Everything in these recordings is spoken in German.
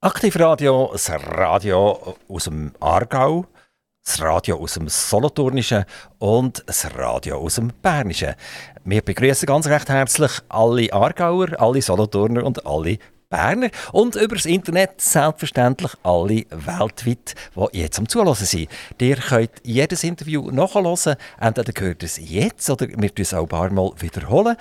Aktivradio, das Radio aus dem Aargau, das Radio aus dem Solothurnischen und das Radio aus dem Bernischen. Wir begrüßen ganz recht herzlich alle Aargauer, alle Solothurner und alle Berner und über das Internet selbstverständlich alle weltweit, die jetzt am Zuhören sind. Ihr könnt jedes Interview nachhören, entweder gehört es jetzt oder wir es auch ein paar Mal wiederholen.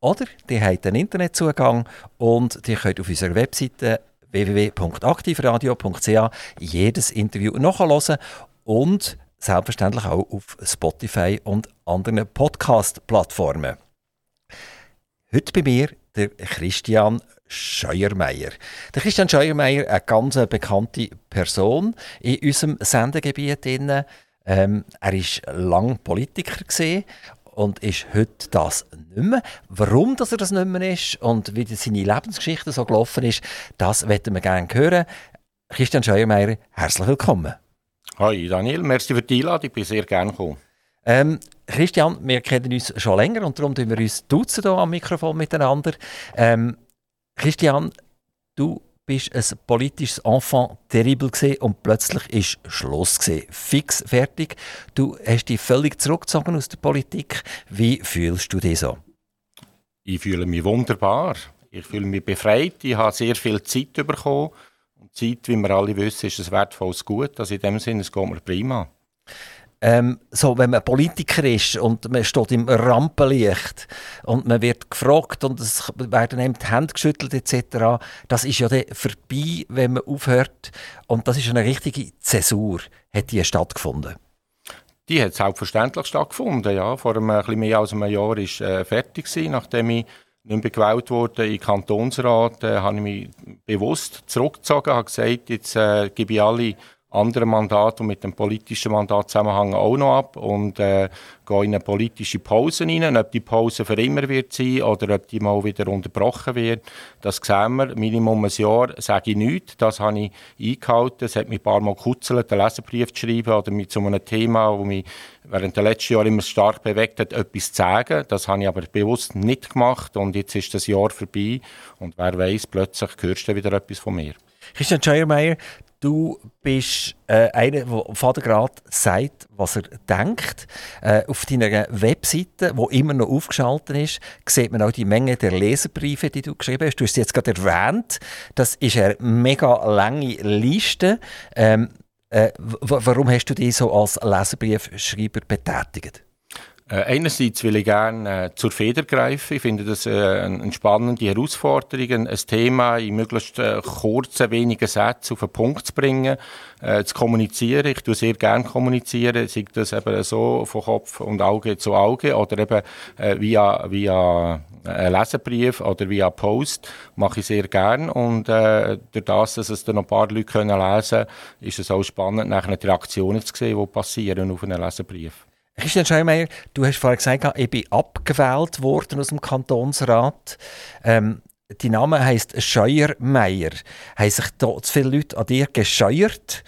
Oder ihr habt einen Internetzugang und ihr könnt auf unserer Webseite www.aktivradio.ch jedes Interview nachhören und selbstverständlich auch auf Spotify und anderen Podcast-Plattformen. Heute bei mir der Christian Scheuermeier. Der Christian Scheuermeier, eine ganz bekannte Person in unserem Sendegebiet. Ähm, er war lange Politiker und ist heute das nicht mehr. Warum dass er das nicht mehr ist und wie seine Lebensgeschichte so gelaufen ist, das möchten wir gerne hören. Christian Scheuermeier, herzlich willkommen. Hi Daniel, merci für die Einladung, ich bin sehr gerne gekommen. Ähm, Christian, wir kennen uns schon länger und darum tun wir uns duzen hier am Mikrofon miteinander. Ähm, Christian, du bist ein politisches Enfant terrible und plötzlich ist Schluss gewesen. Fix fertig. Du hast dich völlig zurückgezogen aus der Politik. Wie fühlst du dich so? Ich fühle mich wunderbar. Ich fühle mich befreit. Ich habe sehr viel Zeit bekommen. Und Zeit, wie wir alle wissen, ist ein wertvolles Gut. Also in dem Sinne, es geht mir prima. Ähm, so, wenn man Politiker ist und man steht im Rampenlicht und man wird gefragt und es werden einem die Hände geschüttelt etc., das ist ja dann vorbei, wenn man aufhört. Und das ist eine richtige Zäsur, hat die stattgefunden. Die hat selbstverständlich stattgefunden, ja. Vor einem, ein bisschen mehr als einem Jahr war ich äh, fertig, gewesen, nachdem ich nicht mehr gewählt wurde den Kantonsrat, äh, habe ich mich bewusst zurückgezogen, habe gesagt, jetzt äh, gebe ich alle andere Mandate, die mit dem politischen Mandat zusammenhängen, auch noch ab und äh, gehe in eine politische Pause rein. Ob die Pause für immer wird sein oder ob die mal wieder unterbrochen wird, das sehen wir. Minimum ein Jahr sage ich nichts. Das habe ich eingehalten. Es hat mich ein paar Mal gekuzelt, einen Leserbrief zu schreiben oder mich zu einem Thema, das mich während der letzten Jahre immer stark bewegt hat, etwas zu sagen. Das habe ich aber bewusst nicht gemacht und jetzt ist das Jahr vorbei und wer weiß, plötzlich hörst du wieder etwas von mir. Christian Scheuermeier, Du bist äh, einer, der Vater sagt, was er denkt. Äh, auf deiner Webseite, die immer noch aufgeschaltet ist, sieht man auch die Menge der Leserbriefe, die du geschrieben hast. Du hast es jetzt gerade erwähnt. Das ist eine mega lange Liste. Ähm, äh, warum hast du dich so als Leserbriefschreiber betätigt? Äh, einerseits will ich gerne äh, zur Feder greifen. Ich finde das äh, eine spannende Herausforderung, ein Thema in möglichst äh, kurzen, wenigen Sätzen auf den Punkt zu bringen, äh, zu kommunizieren. Ich tue sehr gerne kommunizieren, sei das eben so von Kopf und Auge zu Auge oder eben äh, via, via ein Leserbrief oder via Post mache ich sehr gerne und äh, durch das, dass es dann noch ein paar Leute können lesen können, ist es auch spannend, nachher die Reaktionen zu sehen, die passieren auf einen Leserbrief. Christian Scheinmeier, du hast vorhin gesagt, ich bin abgewählt worden aus dem Kantonsrat. Ähm, dein Name heisst Scheuermeier. Haben sich da zu viele Leute an dir gescheuert?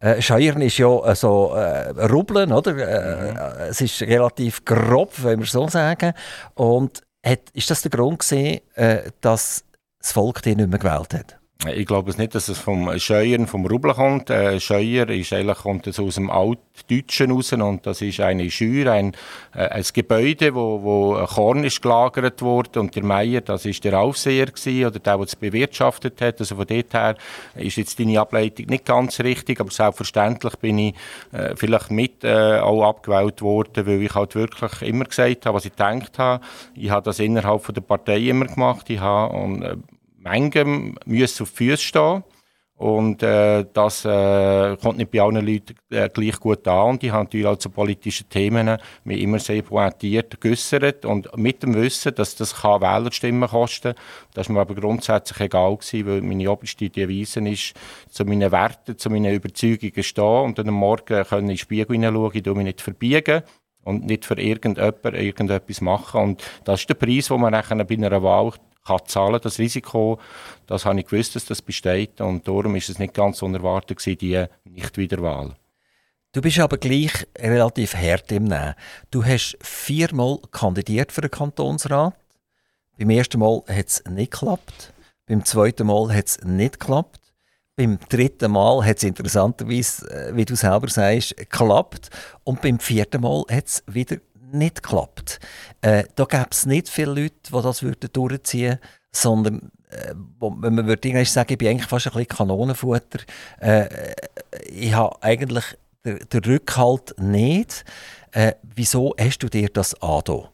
Äh, Scheuern ist ja äh, so äh, Rubbeln, oder? Äh, mhm. Es ist relativ grob, wenn wir so sagen. Und hat, ist das der Grund gewesen, äh, dass das Volk dich nicht mehr gewählt hat? Ich glaube es nicht, dass es vom Scheuern, vom Rubel kommt. Äh, Scheuer ist eigentlich, kommt es aus dem Altdeutschen raus und das ist eine Scheuer, ein, äh, ein Gebäude, wo, wo Korn ist gelagert wurde und der Meier, das ist der Aufseher gewesen, oder der, der es bewirtschaftet hat. Also von dort her ist jetzt deine Ableitung nicht ganz richtig, aber selbstverständlich bin ich äh, vielleicht mit äh, auch abgewählt worden, weil ich halt wirklich immer gesagt habe, was ich gedacht habe. Ich habe das innerhalb von der Partei immer gemacht. Ich habe und, äh, manchem müssen auf die Füße stehen. Und äh, das äh, kommt nicht bei allen Leuten äh, gleich gut an. Und ich habe natürlich auch zu politischen Themen mich immer sehr pointiert geäussert. Und mit dem Wissen, dass das kann Wählerstimmen kosten das ist mir aber grundsätzlich egal gewesen, weil meine oberste Devise ist, zu meinen Werten, zu meinen Überzeugungen stehen und dann am Morgen können in den Spiegel hineinschauen, ich mich nicht verbiegen und nicht für irgendjemand irgendetwas machen. Und das ist der Preis, den man nachher bei einer Wahl kann zahlen das Risiko, das habe ich gewusst, dass das besteht und darum ist es nicht ganz unerwartet gewesen, die Nichtwiederwahl. Du bist aber gleich relativ hart im Nehmen. Du hast viermal kandidiert für den Kantonsrat. Beim ersten Mal hat es nicht geklappt. Beim zweiten Mal hat es nicht geklappt. Beim dritten Mal hat es interessanterweise, äh, wie du selber sagst, geklappt. Und beim vierten Mal hat es wieder nicht geklappt. Äh, da gäbe es nicht viele Leute, die das würden durchziehen würden, sondern äh, wenn man würde sagen, ich bin eigentlich fast ein bisschen Kanonenfutter. Äh, ich habe eigentlich den, den Rückhalt nicht. Äh, wieso hast du dir das angetan?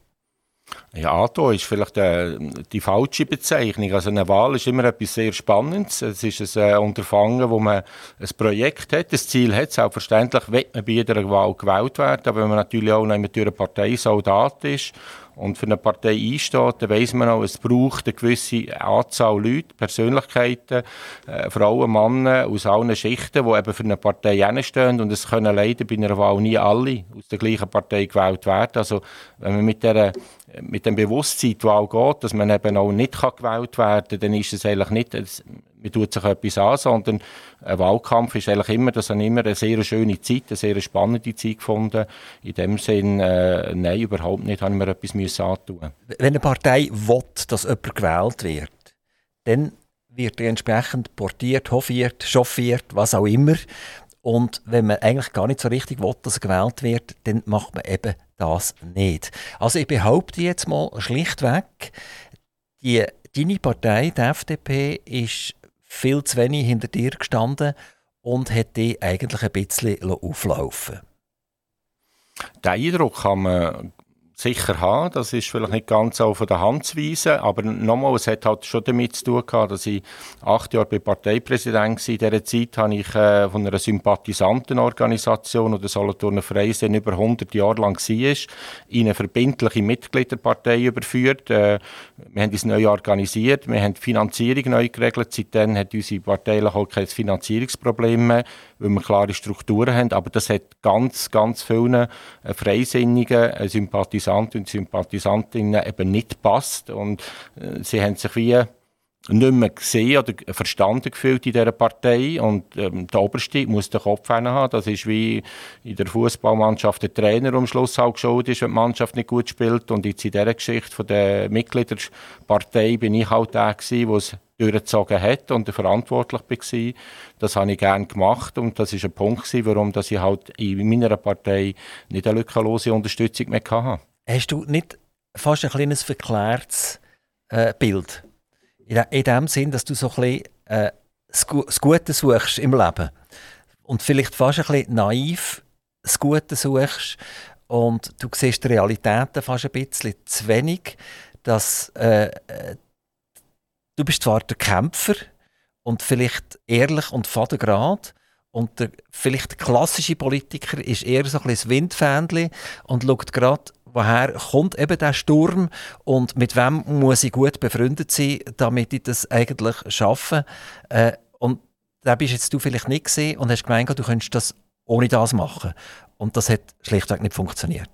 Ja, ATO ist vielleicht äh, die falsche Bezeichnung. Also eine Wahl ist immer etwas sehr Spannendes. Es ist ein äh, Unterfangen, wo man ein Projekt hat, ein Ziel hat. Selbstverständlich wird man bei jeder Wahl gewählt werden, aber wenn man natürlich auch noch durch eine Partei Soldat ist und für eine Partei einsteht, dann weiss man auch, es braucht eine gewisse Anzahl Leute, Persönlichkeiten, äh, Frauen, Männer aus allen Schichten, die eben für eine Partei einstehen und es können leider bei einer Wahl nie alle aus der gleichen Partei gewählt werden. Also wenn man mit der mit dem Bewusstsein die Wahl geht, dass man eben auch nicht gewählt werden kann, dann ist es eigentlich nicht, man tut sich etwas an, sondern ein Wahlkampf ist eigentlich immer, das habe immer eine sehr schöne Zeit, eine sehr spannende Zeit gefunden. In dem Sinn, äh, nein, überhaupt nicht, habe ich mir etwas müssen antun. Wenn eine Partei will, dass jemand gewählt wird, dann wird er entsprechend portiert, hofiert, chauffiert, was auch immer. Und wenn man eigentlich gar nicht so richtig will, dass er gewählt wird, dann macht man eben das nicht. Also ich behaupte jetzt mal schlichtweg, die, deine Partei, die FDP, ist viel zu wenig hinter dir gestanden und hat dich eigentlich ein bisschen auflaufen Den Eindruck kann man sicher haben. Das ist vielleicht nicht ganz so von der Hand zu weisen, aber nochmal, es hat halt schon damit zu tun gehabt, dass ich acht Jahre bei Parteipräsident war. In dieser Zeit habe ich äh, von einer Sympathisantenorganisation oder Solothurner Freisinn über 100 Jahre lang war, in eine verbindliche Mitgliederpartei überführt. Äh, wir haben uns neu organisiert, wir haben die Finanzierung neu geregelt. Seitdem hat unsere Partei auch kein Finanzierungsproblem mehr, weil wir klare Strukturen haben. Aber das hat ganz, ganz vielen äh, Freisinnigen, äh, Sympathisanten Sympathisanten und Sympathisantinnen eben nicht passt. Und äh, sie haben sich wie nicht mehr gesehen oder verstanden gefühlt in dieser Partei und ähm, der Oberste muss den Kopf haben. Das ist wie in der Fußballmannschaft der Trainer am Schluss auch geschaut ist, wenn die Mannschaft nicht gut spielt und jetzt in dieser Geschichte von der Mitgliederpartei bin ich halt der der es durchgezogen hat und verantwortlich war. Das habe ich gerne gemacht und das ist ein Punkt warum ich halt in meiner Partei nicht eine lückenlose Unterstützung mehr hatte. Hast du nicht fast ein kleines verklärtes äh, Bild? In, in dem Sinn, dass du so ein bisschen äh, das, Gute suchst im Leben. Und vielleicht fast ein bisschen naiv das Gute suchst und du siehst die Realitäten fast ein bisschen zu wenig, dass äh, äh du bist zwar der Kämpfer und vielleicht ehrlich und fadengrad und der vielleicht klassische Politiker ist eher so ein bisschen das Windfähnchen und schaut gerade woher kommt eben der Sturm und mit wem muss ich gut befreundet sein, damit ich das eigentlich schaffe. Äh, und da bist jetzt du vielleicht nicht gesehen und hast gemeint, du könntest das ohne das machen. Und das hat schlichtweg nicht funktioniert.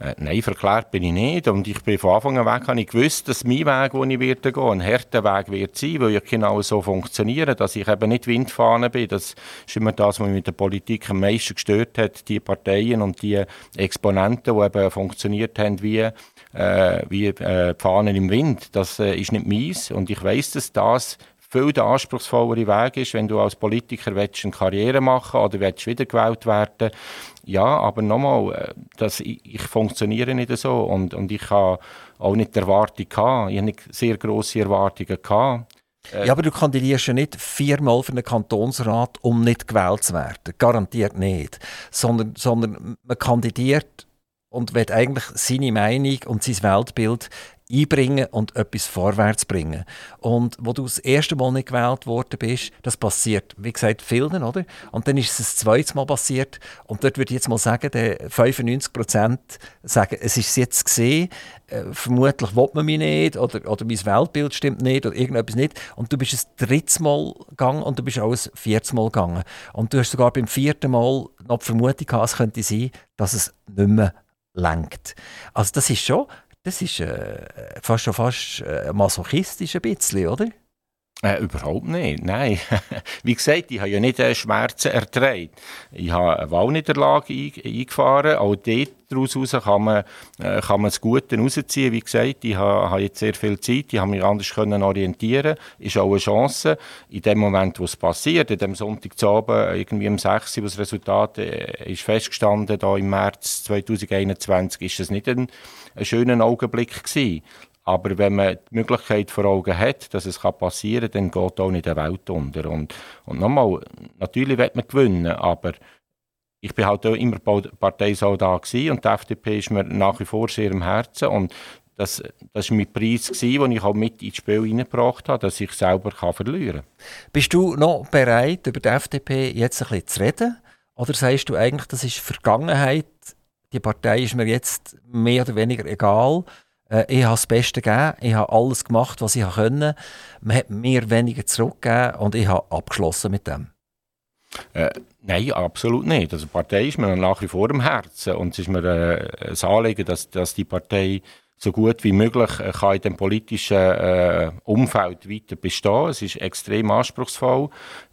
Äh, nein, verklärt bin ich nicht. Und ich bin von Anfang an weg, habe ich gewusst, dass mein Weg, den ich werde gehen, ein harter Weg wird sein, weil ich genau so funktioniere, dass ich eben nicht Windfahne bin. Das ist immer das, was mich mit der Politik am meisten gestört hat. Die Parteien und die Exponenten, die eben funktioniert haben wie, äh, wie äh, Fahnen im Wind. Das äh, ist nicht meins. Und ich weiß, dass das viel der anspruchsvollere Weg ist, wenn du als Politiker willst, eine Karriere machen oder willst wiedergewählt werden. Ja, aber nochmal, äh, das, ich, ich, funktioniere nicht so und, und ich habe auch nicht die Erwartung gehabt. Ich habe nicht sehr grosse Erwartungen gehabt. Äh, ja, aber du kandidierst ja nicht viermal für einen Kantonsrat, um nicht gewählt zu werden. Garantiert nicht. Sondern, sondern man kandidiert und will eigentlich seine Meinung und sein Weltbild einbringen und etwas vorwärts bringen. Und wo du das erste Mal nicht gewählt worden bist, das passiert, wie gesagt, vielen, oder? Und dann ist es das zweite Mal passiert und dort würde ich jetzt mal sagen, der 95 Prozent sagen, es ist jetzt gesehen, äh, vermutlich will man mich nicht oder, oder mein Weltbild stimmt nicht oder irgendetwas nicht. Und du bist ein drittes Mal gegangen und du bist auch ein viertes Mal gegangen. Und du hast sogar beim vierten Mal noch die Vermutung gehabt, es könnte sein, dass es nicht mehr lenkt. Also das ist schon das ist äh, fast schon fast äh, masochistisch ein bisschen, oder? Äh, überhaupt nicht, nein. Wie gesagt, ich habe ja nicht äh, Schmerzen ertragen. Ich habe eine Wahlniederlage eingefahren. Auch dort daraus kann man, äh, kann man das Gute rausziehen. Wie gesagt, ich habe, habe, jetzt sehr viel Zeit, ich habe mich anders können orientieren ist auch eine Chance. In dem Moment, wo es passiert, in dem Sonntagabend, irgendwie um 6 Uhr, wo das Resultat äh, ist festgestanden, da im März 2021, ist das nicht ein, ein schöner Augenblick gewesen. Aber wenn man die Möglichkeit vor Augen hat, dass es passieren kann, dann geht auch nicht die Welt unter. Und, und nochmal, natürlich wird man gewinnen, aber ich bin halt auch immer Parteisoldat und die FDP ist mir nach wie vor sehr im Herzen und das, war mein Preis, den ich auch mit ins Spiel hineingebracht habe, dass ich selber kann verlieren kann. Bist du noch bereit, über die FDP jetzt ein bisschen zu reden? Oder sagst du eigentlich, das ist Vergangenheit, die Partei ist mir jetzt mehr oder weniger egal ich habe das Beste gegeben, ich habe alles gemacht, was ich konnte. Man hat mir weniger zurückgegeben und ich habe abgeschlossen mit dem. Äh, nein, absolut nicht. Also die Partei ist mir nach wie vor im Herzen und es ist mir äh, ein Anliegen, dass, dass die Partei so gut wie möglich äh, kann in dem politischen äh, Umfeld weiter bestehen. Es ist extrem anspruchsvoll.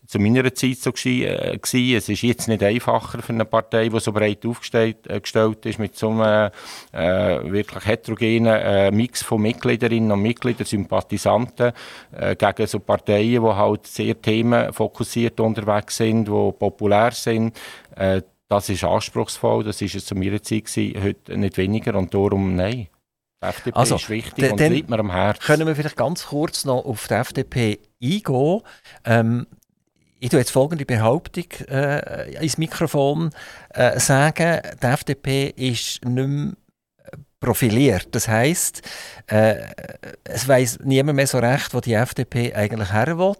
Zu meiner Zeit so äh. Es ist jetzt nicht einfacher für eine Partei, die so breit aufgestellt äh, ist, mit so einem äh, wirklich heterogenen äh, Mix von Mitgliederinnen und Mitgliedern, Sympathisanten, gegen so Parteien, die halt sehr themenfokussiert unterwegs sind, die populär sind. Das ist anspruchsvoll, das ist es zu meiner Zeit gewesen, heute nicht weniger und darum nein. FDP also, ist wichtig und liegt mir am Herzen. Können wir vielleicht ganz kurz noch auf die FDP eingehen? Ähm, ich tue jetzt folgende Behauptung äh, ins Mikrofon äh, sagen. Die FDP ist nicht mehr profiliert. Das heisst, äh, es weiß niemand mehr so recht, wo die FDP eigentlich her will.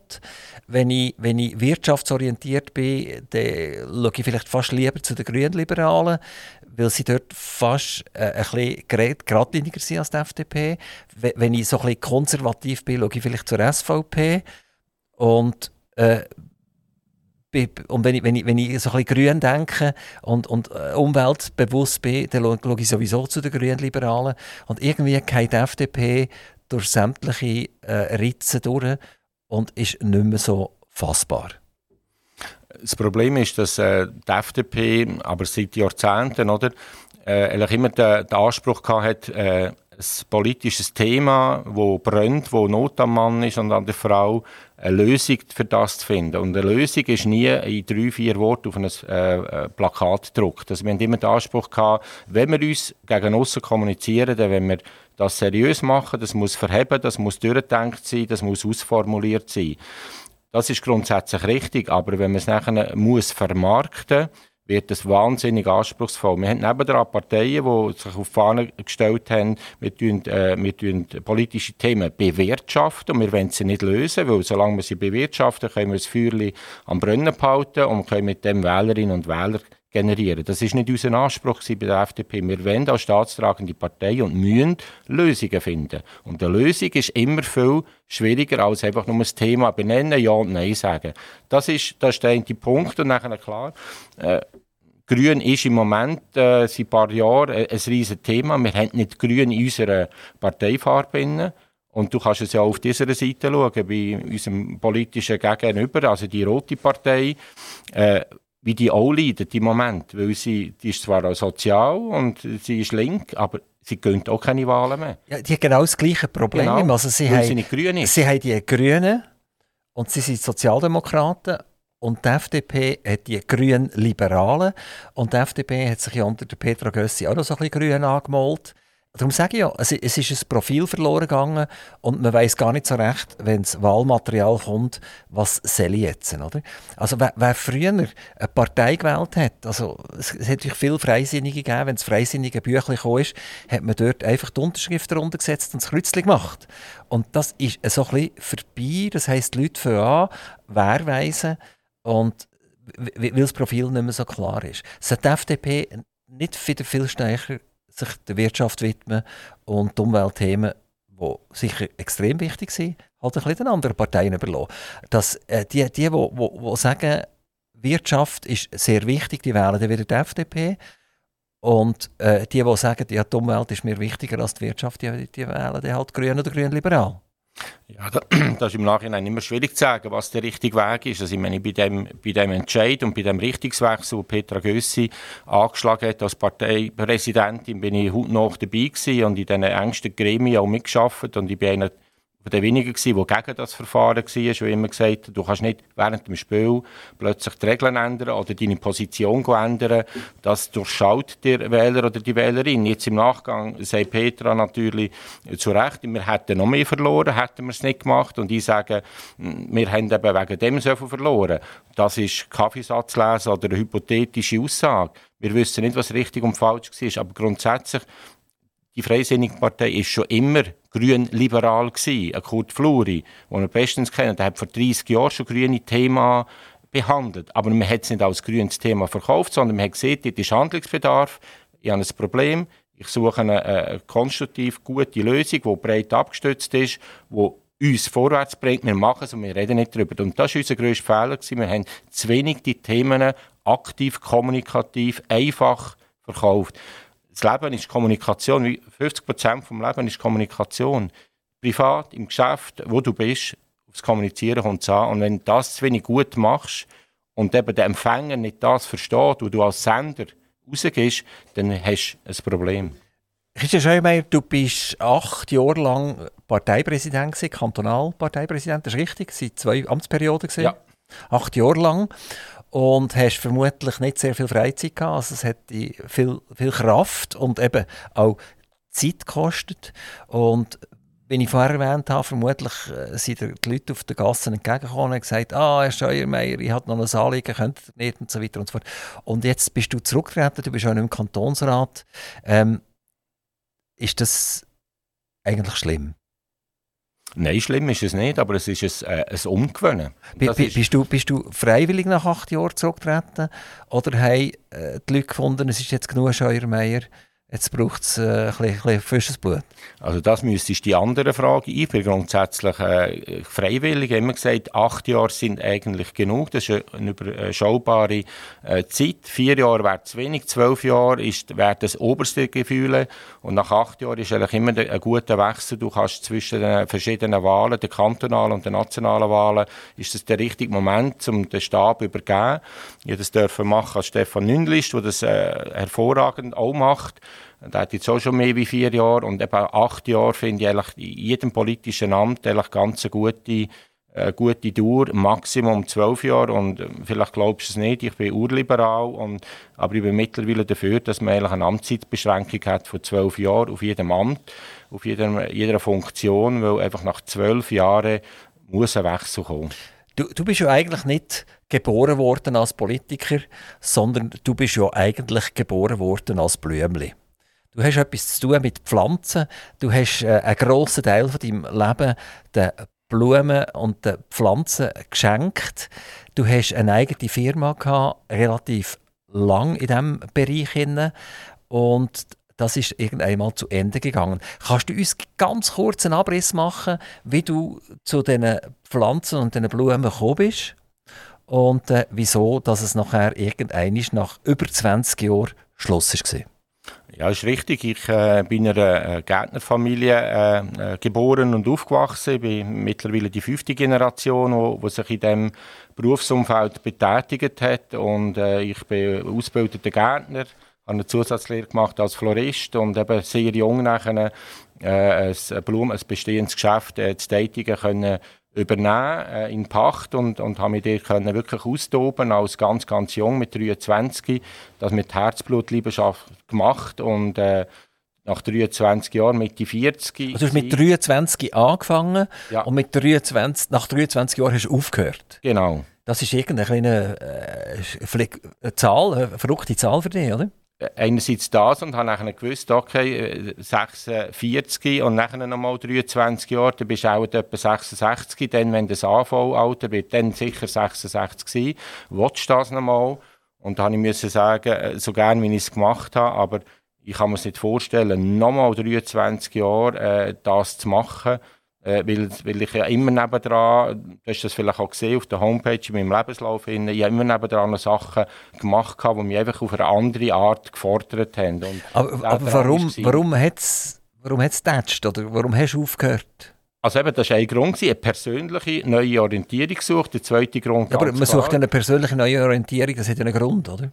Wenn ich, wenn ich wirtschaftsorientiert bin, dann schaue ich vielleicht fast lieber zu den Grünliberalen, weil sie dort fast äh, ein bisschen geradliniger sind als die FDP. Wenn ich so ein bisschen konservativ bin, schaue ich vielleicht zur SVP. Und äh, und wenn ich, wenn ich, wenn ich so ein bisschen grün denke und, und äh, umweltbewusst bin, dann schaue ich sowieso zu den Grünliberalen. Und irgendwie geht die FDP durch sämtliche äh, Ritzen durch und ist nicht mehr so fassbar. Das Problem ist, dass äh, die FDP, aber seit Jahrzehnten, oder, äh, immer den, den Anspruch hat, äh, ein politisches Thema, wo brennt, wo Not am Mann ist und an der Frau, eine Lösung für das zu finden. Und eine Lösung ist nie in drei, vier Worten auf ein äh, äh Plakat gedruckt. Also wir haben immer den Anspruch gehabt, wenn wir uns gegen aussen kommunizieren, dann wenn wir das seriös machen, das muss verheben, das muss durchdenkt sein, das muss ausformuliert sein. Das ist grundsätzlich richtig, aber wenn man es nachher muss vermarkten wird es wahnsinnig anspruchsvoll. Wir haben nebenan Parteien, die sich auf die Fahne gestellt haben, wir tun, äh, wir tun politische Themen bewirtschaften und wir wollen sie nicht lösen, weil solange wir sie bewirtschaften, können wir das Feuerchen am Brennen behalten und können mit dem Wählerinnen und Wähler generieren. Das ist nicht unser Anspruch bei der FDP. Wir wollen als staatstragende Partei und müssen Lösungen finden. Und eine Lösung ist immer viel schwieriger als einfach nur ein Thema benennen, ja und nein sagen. Das ist, das ist der eine Punkt und nachher klar. Äh, Grün ist im Moment äh, seit ein paar Jahren ein, ein riesiges Thema. Wir haben nicht Grün in unserer Parteifarbe. Und du kannst es ja auf dieser Seite schauen, bei unserem politischen Gegenüber, also die Rote Partei. Äh, wie die auch leiden im Moment, weil sie, die ist zwar auch sozial und sie ist link, aber sie gönnt auch keine Wahlen mehr. Ja, die haben genau das gleiche Problem. Genau, also sie, haben, sie nicht grün ist. sie haben die Grünen und sie sind Sozialdemokraten und die FDP hat die grünen Liberalen und die FDP hat sich ja unter der Petra Gössi auch noch so ein bisschen grün angemalt. Darum sage ich ja, es, es ist ein Profil verloren gegangen und man weiß gar nicht so recht, wenn das Wahlmaterial kommt, was soll ich jetzt, oder? Also wer, wer früher eine Partei gewählt hat, also es, es hat natürlich viele Freisinnige gegeben, wenn das freisinnige Büchlein kam, ist, hat man dort einfach die Unterschrift darunter gesetzt und das Kreuzchen gemacht. Und das ist so ein bisschen vorbei, das heisst, die Leute fangen an, wehrweisen und weil das Profil nicht mehr so klar ist. Sollte die FDP nicht wieder viel stärker sich der Wirtschaft widmen und die Umweltthemen, die sicher extrem wichtig sind, halt ein bisschen den anderen Parteien überlassen. Dass, äh, die, die, die, die, die sagen, Wirtschaft ist sehr wichtig, die wählen dann wieder die FDP. Und äh, die, die sagen, ja, die Umwelt ist mir wichtiger als die Wirtschaft, die, die wählen dann halt Grün oder Grün-Liberal. Ja, das ist im Nachhinein immer schwierig zu sagen, was der richtige Weg ist. Also ich meine, bei dem, bei dem Entscheid und bei dem Richtungswechsel, den Petra Gössi angeschlagen hat als Parteipräsidentin, bin ich heute noch dabei gewesen und in diesen engsten Gremien auch mitgearbeitet und ich bin einer der weniger gewesen, der gegen das Verfahren war, weil immer gesagt du kannst nicht während dem Spiel plötzlich die Regeln ändern oder deine Position ändern. Das durchschaut der Wähler oder die Wählerin. Jetzt im Nachgang sagt Petra natürlich zu Recht, wir hätten noch mehr verloren, hätten wir es nicht gemacht. Und ich sage, wir haben eben wegen dem so viel verloren. Das ist Kaffeesatzlesen oder eine hypothetische Aussage. Wir wissen nicht, was richtig und falsch war, aber grundsätzlich die Freisinnige Partei ist schon immer grün-liberal gewesen. Kurt Fluri, den wir bestens kennen, der hat vor 30 Jahren schon grüne Themen behandelt. Aber man hat es nicht als grünes Thema verkauft, sondern man hat gesehen, dort ist Handlungsbedarf, ich habe ein Problem, ich suche eine, eine konstruktiv gute Lösung, die breit abgestützt ist, die uns vorwärts bringt. Wir machen es und wir reden nicht darüber. Und das war unser grösster Fehler. Wir haben zu wenig die Themen aktiv, kommunikativ, einfach verkauft das Leben ist Kommunikation. 50 Prozent vom Leben ist Kommunikation. Privat, im Geschäft, wo du bist, aufs Kommunizieren kommt es an. Und wenn du das zu wenig gut machst und eben der Empfänger nicht das versteht, wo du als Sender rausgehst, dann hast du ein Problem. Christian Scheumeyer, du bist acht Jahre lang Parteipräsident gewesen, Kantonalparteipräsident, das ist richtig, seit zwei Amtsperioden. Ja. Acht Jahre lang und hast vermutlich nicht sehr viel Freizeit gehabt. Also es hat viel, viel Kraft und eben auch Zeit gekostet. Und wie ich vorher erwähnt habe, vermutlich äh, sind die Leute auf den Gassen entgegengekommen und gesagt, ah, Herr Steuermeier, ich habe noch ein Anliegen, könnt ihr nicht und so weiter und so fort. Und jetzt bist du zurückgetreten, du bist auch nicht im Kantonsrat. Ähm, ist das eigentlich schlimm? Nein, schlimm ist es nicht, aber es ist ein, äh, ein Umgewöhnen. Bist, du, bist du freiwillig nach acht Jahren zurückgetreten? Oder haben äh, die Leute gefunden, es ist jetzt genug Scheuermeier, Jetzt braucht es äh, ein bisschen frisches Blut. Also das müsstest die andere Frage. Ich bin grundsätzlich äh, freiwillig. Ich habe immer gesagt, acht Jahre sind eigentlich genug. Das ist eine überschaubare äh, Zeit. Vier Jahre wäre zu wenig, zwölf Jahre wäre das oberste Gefühl. Und nach acht Jahren ist eigentlich immer ein guter Wechsel. Du kannst zwischen den verschiedenen Wahlen, den kantonalen und den nationalen Wahlen, ist das der richtige Moment, um den Stab übergeben. Ich das dürfen machen als Stefan Nünlist, der das äh, hervorragend auch macht. Der hat jetzt auch schon mehr wie vier Jahre und eben acht Jahre finde ich in jedem politischen Amt eigentlich ganz eine gute, äh, gute Dauer, Maximum zwölf Jahre und äh, vielleicht glaubst du es nicht, ich bin urliberal, und, aber ich bin mittlerweile dafür, dass man eigentlich eine Amtszeitbeschränkung hat von zwölf Jahren auf jedem Amt, auf jeder, jeder Funktion, weil einfach nach zwölf Jahren muss ein Wechsel kommen. Du, du bist ja eigentlich nicht geboren worden als Politiker, sondern du bist ja eigentlich geboren worden als Blümli. Du hast etwas zu tun mit Pflanzen. Du hast äh, einen grossen Teil von deinem Leben den Blumen und den Pflanzen geschenkt. Du hast eine eigene Firma gehabt, relativ lang in diesem Bereich. Und das ist irgendwann zu Ende gegangen. Kannst du uns ganz kurz einen Abriss machen, wie du zu diesen Pflanzen und diesen Blumen gekommen bist? Und äh, wieso, dass es nachher irgendwann nach über 20 Jahren Schluss war? Ja, ist richtig. Ich äh, bin in einer äh, Gärtnerfamilie äh, äh, geboren und aufgewachsen. Ich bin mittlerweile die fünfte Generation, die sich in diesem Berufsumfeld betätigt hat. Und äh, ich bin ausgebildeter Gärtner, habe eine Zusatzlehre gemacht als Florist und eben sehr jung nachher äh, ein, Blumen, ein bestehendes Geschäft äh, zu tätigen können übernehmen äh, in Pacht und, und habe mich dort können wirklich austoben als ganz, ganz jung mit 23, das mit Herzblutleidenschaft gemacht und äh, nach 23 Jahren, Mitte 40. Also du hast mit 23 angefangen ja. und mit 23, nach 23 Jahren hast du aufgehört? Genau. Das ist irgendeine kleine äh, Zahl, eine verrückte Zahl für dich, oder? Einerseits das und habe dann gewusst, okay, 46 äh, und nachher nochmal 23 Jahre, dann bist du auch etwa 66, dann, wenn das AV-Alter wird, dann sicher 66 sein. Willst du das nochmal? Und da musste ich sagen, äh, so gerne wie ich es gemacht habe, aber ich kann mir es nicht vorstellen, nochmal 23 Jahre äh, das zu machen, äh, weil, weil ich ja immer nebendran, du hast das vielleicht auch gesehen auf der Homepage in meinem Lebenslauf, hin, ich habe immer nebendran noch Sachen gemacht, die mich einfach auf eine andere Art gefordert haben. Und aber, aber warum, warum hat es warum hat's oder warum hast du aufgehört? Also eben, das war ein Grund, eine persönliche neue Orientierung gesucht. Der zweite Grund ja, Aber man sucht eine persönliche neue Orientierung, das hat einen Grund, oder?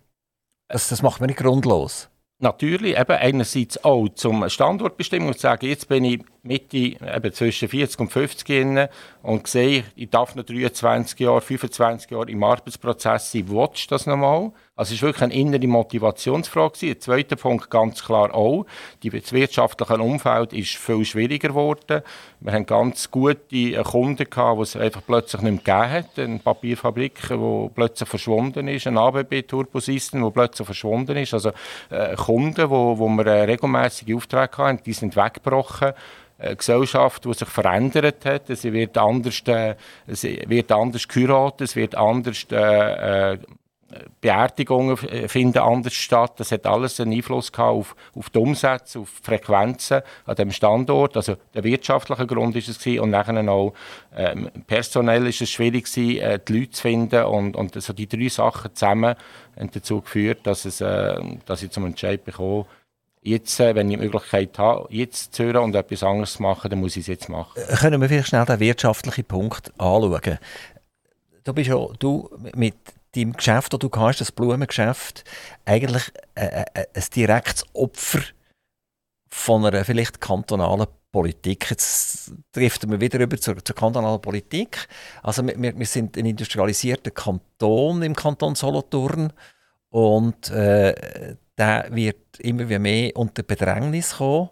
Das, das macht man nicht grundlos. Natürlich, eben einerseits auch zum Standortbestimmung und sagen, jetzt bin ich Mitte, eben zwischen 40 und 50 Jahren und sehe, ich darf noch 23 Jahre, 25 Jahre im Arbeitsprozess sein, willst du das nochmal? Also es ist wirklich eine innere Motivationsfrage. Der zweite Punkt ganz klar auch, das wirtschaftliche Umfeld ist viel schwieriger geworden. Wir haben ganz gute Kunden gehabt, die es einfach plötzlich nicht mehr gegeben hat. Eine Papierfabrik, die plötzlich verschwunden ist, ein ABB Turbosystem, der plötzlich verschwunden ist. Also äh, Kunden, wo, wo wir äh, regelmäßige Aufträge hatten, die sind weggebrochen. Eine Gesellschaft, die sich verändert hat. Es wird anders, äh, es wird anders geheiratet, es wird anders äh, äh Beerdigungen finden anders statt. Das hat alles einen Einfluss gehabt auf, auf die Umsätze, auf die Frequenzen an dem Standort. Also der wirtschaftliche Grund ist es gewesen. und nachher auch ähm, personell ist es schwierig gewesen, äh, die Leute zu finden und, und also die drei Sachen zusammen haben dazu geführt, dass, es, äh, dass ich zum Entscheid bekomme, jetzt, äh, wenn ich die Möglichkeit habe, jetzt zu hören und etwas anderes zu machen, dann muss ich es jetzt machen. Äh, können wir vielleicht schnell den wirtschaftlichen Punkt anschauen? Du bist ja du mit deinem Geschäft, das du hast, das Blumengeschäft, eigentlich äh, äh, ein direktes Opfer von einer vielleicht kantonalen Politik. Jetzt trifft man wieder über zur, zur kantonalen Politik. Also wir, wir sind ein industrialisierter Kanton im Kanton Solothurn und äh, der wird immer mehr unter Bedrängnis kommen.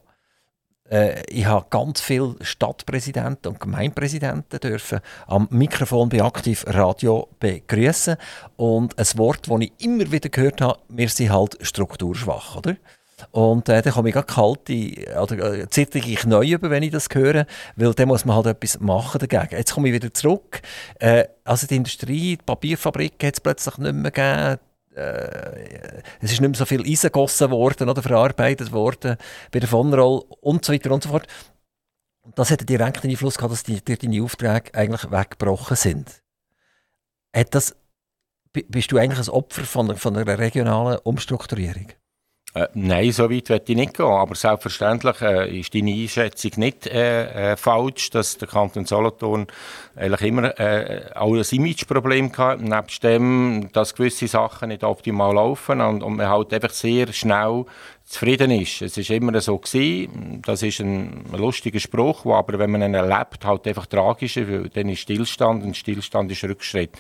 Äh, ich habe ganz viele Stadtpräsidenten und Gemeindepräsidenten dürfen am Mikrofon bei Aktiv Radio begrüßen und ein Wort, das ich immer wieder gehört habe, wir sind halt strukturschwach, oder? Und äh, dann komme ich kalte, oder äh, zittere ich neu über, wenn ich das höre, weil dann muss man halt etwas machen dagegen. Jetzt komme ich wieder zurück. Äh, also die Industrie, die Papierfabrik hat es plötzlich nicht mehr gegeben äh, es ist nicht mehr so viel eingegossen worden oder verarbeitet worden bei der Vonroll und so weiter und so fort. Das hat einen direkten Einfluss gehabt, dass die, deine Aufträge eigentlich weggebrochen sind. Hat das, bist du eigentlich ein Opfer von, von einer regionalen Umstrukturierung? Äh, nein, so weit werde ich nicht gehen. Aber selbstverständlich äh, ist deine Einschätzung nicht äh, äh, falsch, dass der Kanton Solothurn eigentlich immer äh, auch ein Imageproblem hatte, nebst dem, dass gewisse Sachen nicht optimal laufen und, und man halt einfach sehr schnell zufrieden ist. Es ist immer so gewesen. Das ist ein, lustiger Spruch, wo aber wenn man ihn erlebt, halt einfach tragisch ist, weil dann ist Stillstand und Stillstand ist Rückschritt.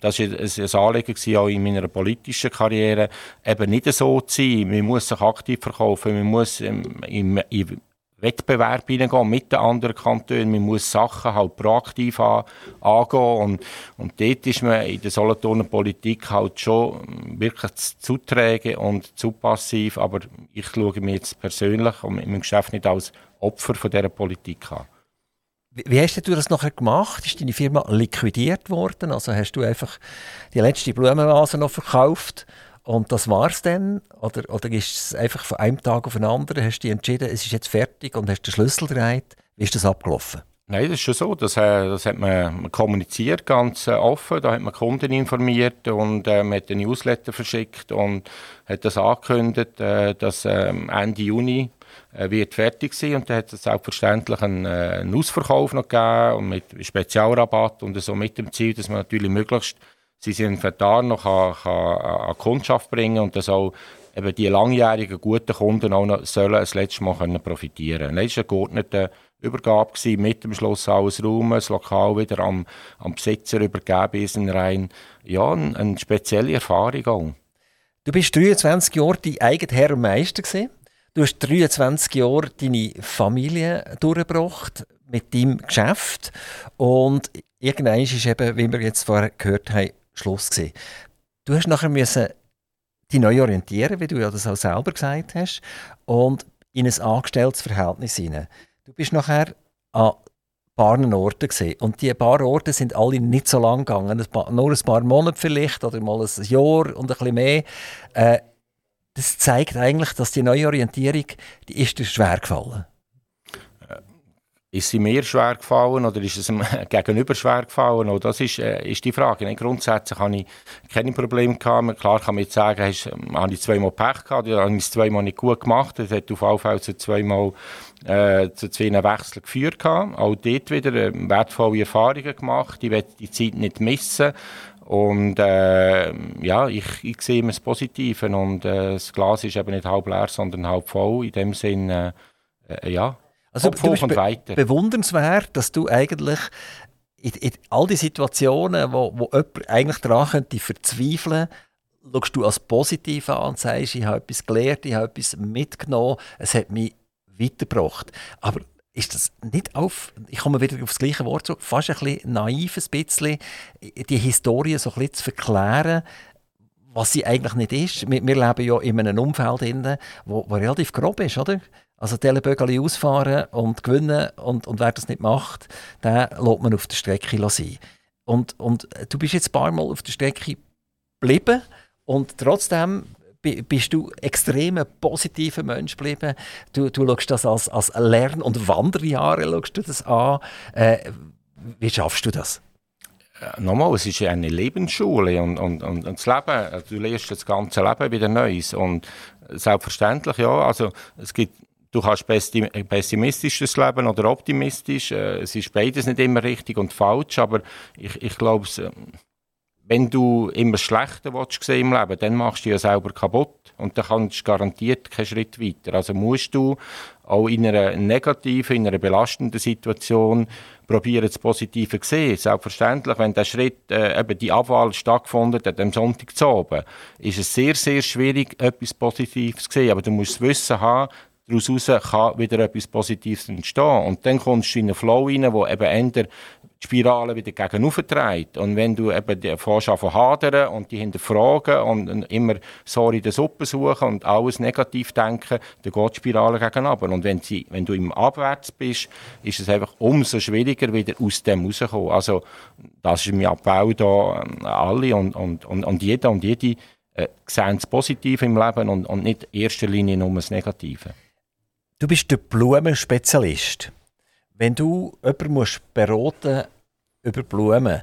Das war ein Anliegen auch in meiner politischen Karriere, eben nicht so zu sein. Man muss sich aktiv verkaufen, man muss im, im, im Wettbewerb hineingehen mit den anderen Kantonen. Man muss Sachen halt proaktiv an, angehen. Und, und dort ist man in der Solothurner Politik halt schon wirklich zu träge und zu passiv. Aber ich schaue mich jetzt persönlich und meinem Geschäft nicht als Opfer von dieser Politik an. Wie hast du das nachher gemacht? Ist deine Firma liquidiert worden? Also hast du einfach die letzte Blumenvase noch verkauft und das war es dann? Oder, oder ist es einfach von einem Tag auf den anderen, hast du entschieden, es ist jetzt fertig und hast den Schlüssel gedreht? Wie ist das abgelaufen? Nein, das ist schon so. Das, äh, das hat man kommuniziert, ganz äh, offen. Da hat man Kunden informiert und äh, man hat einen Newsletter verschickt und hat das angekündigt, äh, dass ähm, Ende Juni äh, wird fertig sein und dann hat es selbstverständlich einen, äh, einen Ausverkauf noch gegeben und mit Spezialrabatt und so mit dem Ziel, dass man natürlich möglichst sie Inventar noch an, an, an Kundschaft bringen und dass auch eben die langjährigen guten Kunden auch noch sollen das letzte Mal können profitieren. Das war eine geordnete Übergabe gewesen, mit dem Schloss alles Raum, das Lokal wieder am, am Besitzer übergeben ist rein. Ja, eine, eine spezielle Erfahrung auch. Du bist 23 Jahre dein eigener Herr und Meister gewesen. Du hast 23 Jahre deine Familie durchgebracht mit deinem Geschäft und irgendwann ist eben, wie wir jetzt vorher gehört haben, Schluss gewesen. Du hast nachher müssen die neu orientieren, wie du ja das auch selber gesagt hast, und in ein angestelltes Verhältnis hinein. Du bist nachher an paar Orten gesehen und die paar Orte sind alle nicht so lang gegangen, paar, nur ein paar Monate vielleicht oder mal ein Jahr und ein bisschen mehr. Äh, das zeigt eigentlich, dass die neue Orientierung, die ist dir schwer gefallen ist sie mir schwer gefallen oder ist es ihm gegenüber schwer gefallen? Und das ist, äh, ist die Frage. Nicht? Grundsätzlich habe ich keine Probleme gehabt. Klar kann man jetzt sagen, hast, ähm, habe ich zweimal Pech gehabt, oder habe ich es zweimal nicht gut gemacht. Das hat auf jeden Fall zu zweimal äh, zu zwei Wechseln geführt gehabt. Auch dort wieder äh, wertvolle Erfahrungen gemacht. Ich werde die Zeit nicht missen. Und äh, ja, ich, ich sehe immer das Positive und äh, das Glas ist eben nicht halb leer, sondern halb voll. In dem Sinne, äh, ja, also du bist be bewundernswert, dass du eigentlich in, in all die Situationen, wo, wo jemand eigentlich daran könnte verzweifeln, schaust du als positiv an und sagst, ich habe etwas gelernt, ich habe etwas mitgenommen, es hat mich weitergebracht. Aber ist das nicht auf, ich komme wieder auf das gleiche Wort zurück, fast ein bisschen naiv, ein bisschen, die Historie so ein bisschen zu verklären, was sie eigentlich nicht ist. Wir, wir leben ja in einem Umfeld, drin, wo, wo relativ grob ist, oder? Also Telebögeli ausfahren und gewinnen und, und wer das nicht macht, den lässt man auf der Strecke sein. Und, und du bist jetzt ein paar Mal auf der Strecke geblieben und trotzdem bist du extrem ein positiver Mensch geblieben. Du, du schaust das als, als Lern- und Wanderjahre du das an. Äh, wie schaffst du das? nochmal, es ist eine Lebensschule und, und, und, das Leben, du lernst das ganze Leben wieder Neues und selbstverständlich, ja, also es gibt du kannst pessimistisches Leben oder optimistisch. Äh, es ist beides nicht immer richtig und falsch, aber ich, ich glaube, äh, wenn du immer das Schlechte willst im Leben, dann machst du ja selber kaputt und dann kannst du garantiert keinen Schritt weiter. Also musst du auch in einer negativen, in einer belastenden Situation probieren, das Positive zu sehen. Selbstverständlich, wenn der Schritt, äh, eben die Abwahl stattgefunden hat, am Sonntag zu oben, ist es sehr, sehr schwierig, etwas Positives zu sehen. Aber du musst das Wissen haben, daraus kann wieder etwas Positives entstehen. Und dann kommst du in einen Flow rein, wo eben ändert die Spirale wieder gegen trägt. Und wenn du eben die von hadern und die hinterfragen und immer sorry in der Suppe suchen und alles negativ denken, dann geht die Spirale gegen Und wenn, sie, wenn du im Abwärts bist, ist es einfach umso schwieriger, wieder aus dem rauszukommen. Also, das ist mein Appell da an alle und, und, und, und jeder und jede äh, sehen das Positive im Leben und, und nicht in erster Linie nur das Negative. Du bist der Blumenspezialist. Wenn du jemanden musst beraten über Blumen,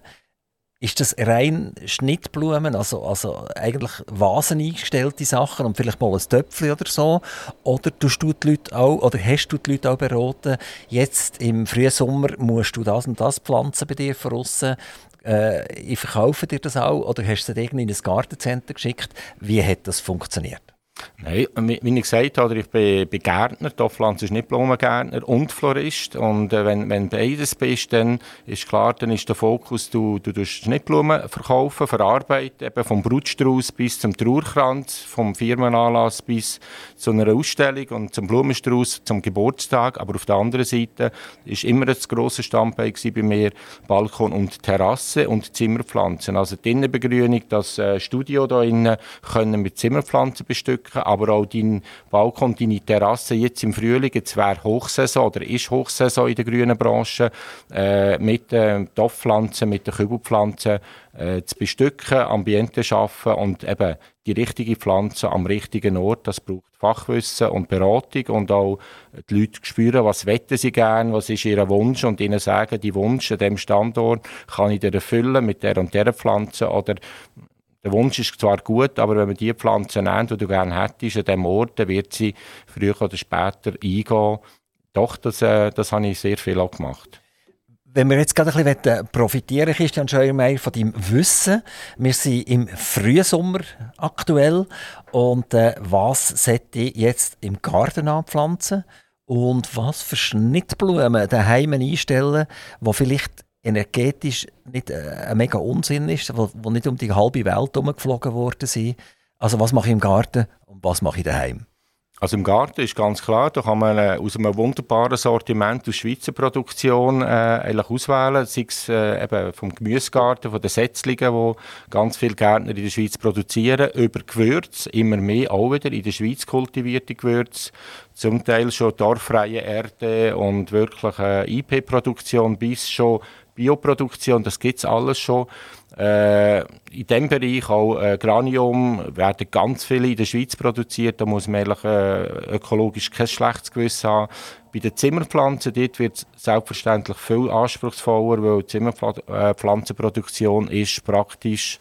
ist das rein Schnittblumen, also, also eigentlich Vasen eingestellte Sachen und vielleicht mal ein Töpfchen oder so? Oder tust du die Leute auch, oder hast du die Leute auch beraten, jetzt im Frühsommer musst du das und das pflanzen bei dir draussen, äh, ich verkaufe dir das auch, oder hast du es irgendwie in ein Gartencenter geschickt? Wie hat das funktioniert? Nein, wie ich gesagt habe, ich bin, Gärtner, Tofflanz ist nicht Blumengärtner und Florist. Und äh, wenn, wenn beides bist, dann ist klar, dann ist der Fokus, du, du tust Schnittblumen verkaufen, verarbeiten, eben vom Brutstrauß bis zum Trauerkranz, vom Firmenanlass bis zu einer Ausstellung und zum Blumenstrauß zum Geburtstag, aber auf der anderen Seite ist immer das grosse Standbein bei mir Balkon und Terrasse und Zimmerpflanzen, also die Innenbegrünung, das äh, Studio da innen können mit Zimmerpflanzen bestücken wirken, aber auch dein Balkon, deine Terrasse jetzt im Frühling, jetzt wäre Hochsaison oder ist Hochsaison in der grünen Branche, äh, mit den Toffpflanzen, mit den Kübelpflanzen äh, zu bestücken, Ambiente schaffen und eben die richtige Pflanze am richtigen Ort, das braucht Fachwissen und Beratung und auch die Leute spüren, was wetten sie gerne, was ist ihr Wunsch und ihnen sagen, die Wunsch an diesem Standort kann ich dir erfüllen mit der und der Pflanze oder der Wunsch ist zwar gut, aber wenn man die Pflanze nennt, die du gerne hättest, an diesem Ort, dann wird sie früher oder später eingehen. Doch, das, äh, das habe ich sehr viel auch gemacht. Wenn wir jetzt gerade ein bisschen äh, profitieren, Christian Scheuermeier, von deinem Wissen. Wir sind im Frühsommer aktuell. Und äh, was sollte ich jetzt im Garten anpflanzen? Und was für Schnittblumen daheim einstellen, die vielleicht energetisch nicht äh, ein mega Unsinn ist, wo, wo nicht um die halbe Welt herumgeflogen worden sind. Also was mache ich im Garten und was mache ich daheim? Also im Garten ist ganz klar, da kann man äh, aus einem wunderbaren Sortiment aus Schweizer Produktion äh, auswählen, sei es äh, eben vom Gemüsegarten, von den Setzlingen, wo ganz viele Gärtner in der Schweiz produzieren, über Gewürze, immer mehr auch wieder in der Schweiz kultivierte Gewürze, zum Teil schon dorffreie Erde und wirklich äh, IP-Produktion bis schon Bioproduktion, das gibt es alles schon. Äh, in diesem Bereich auch äh, Granium werden ganz viele in der Schweiz produziert. Da muss man ehrlich, äh, ökologisch kein schlechtes Gewissen haben. Bei den Zimmerpflanzen wird es selbstverständlich viel anspruchsvoller, weil die Zimmerpflanzenproduktion ist praktisch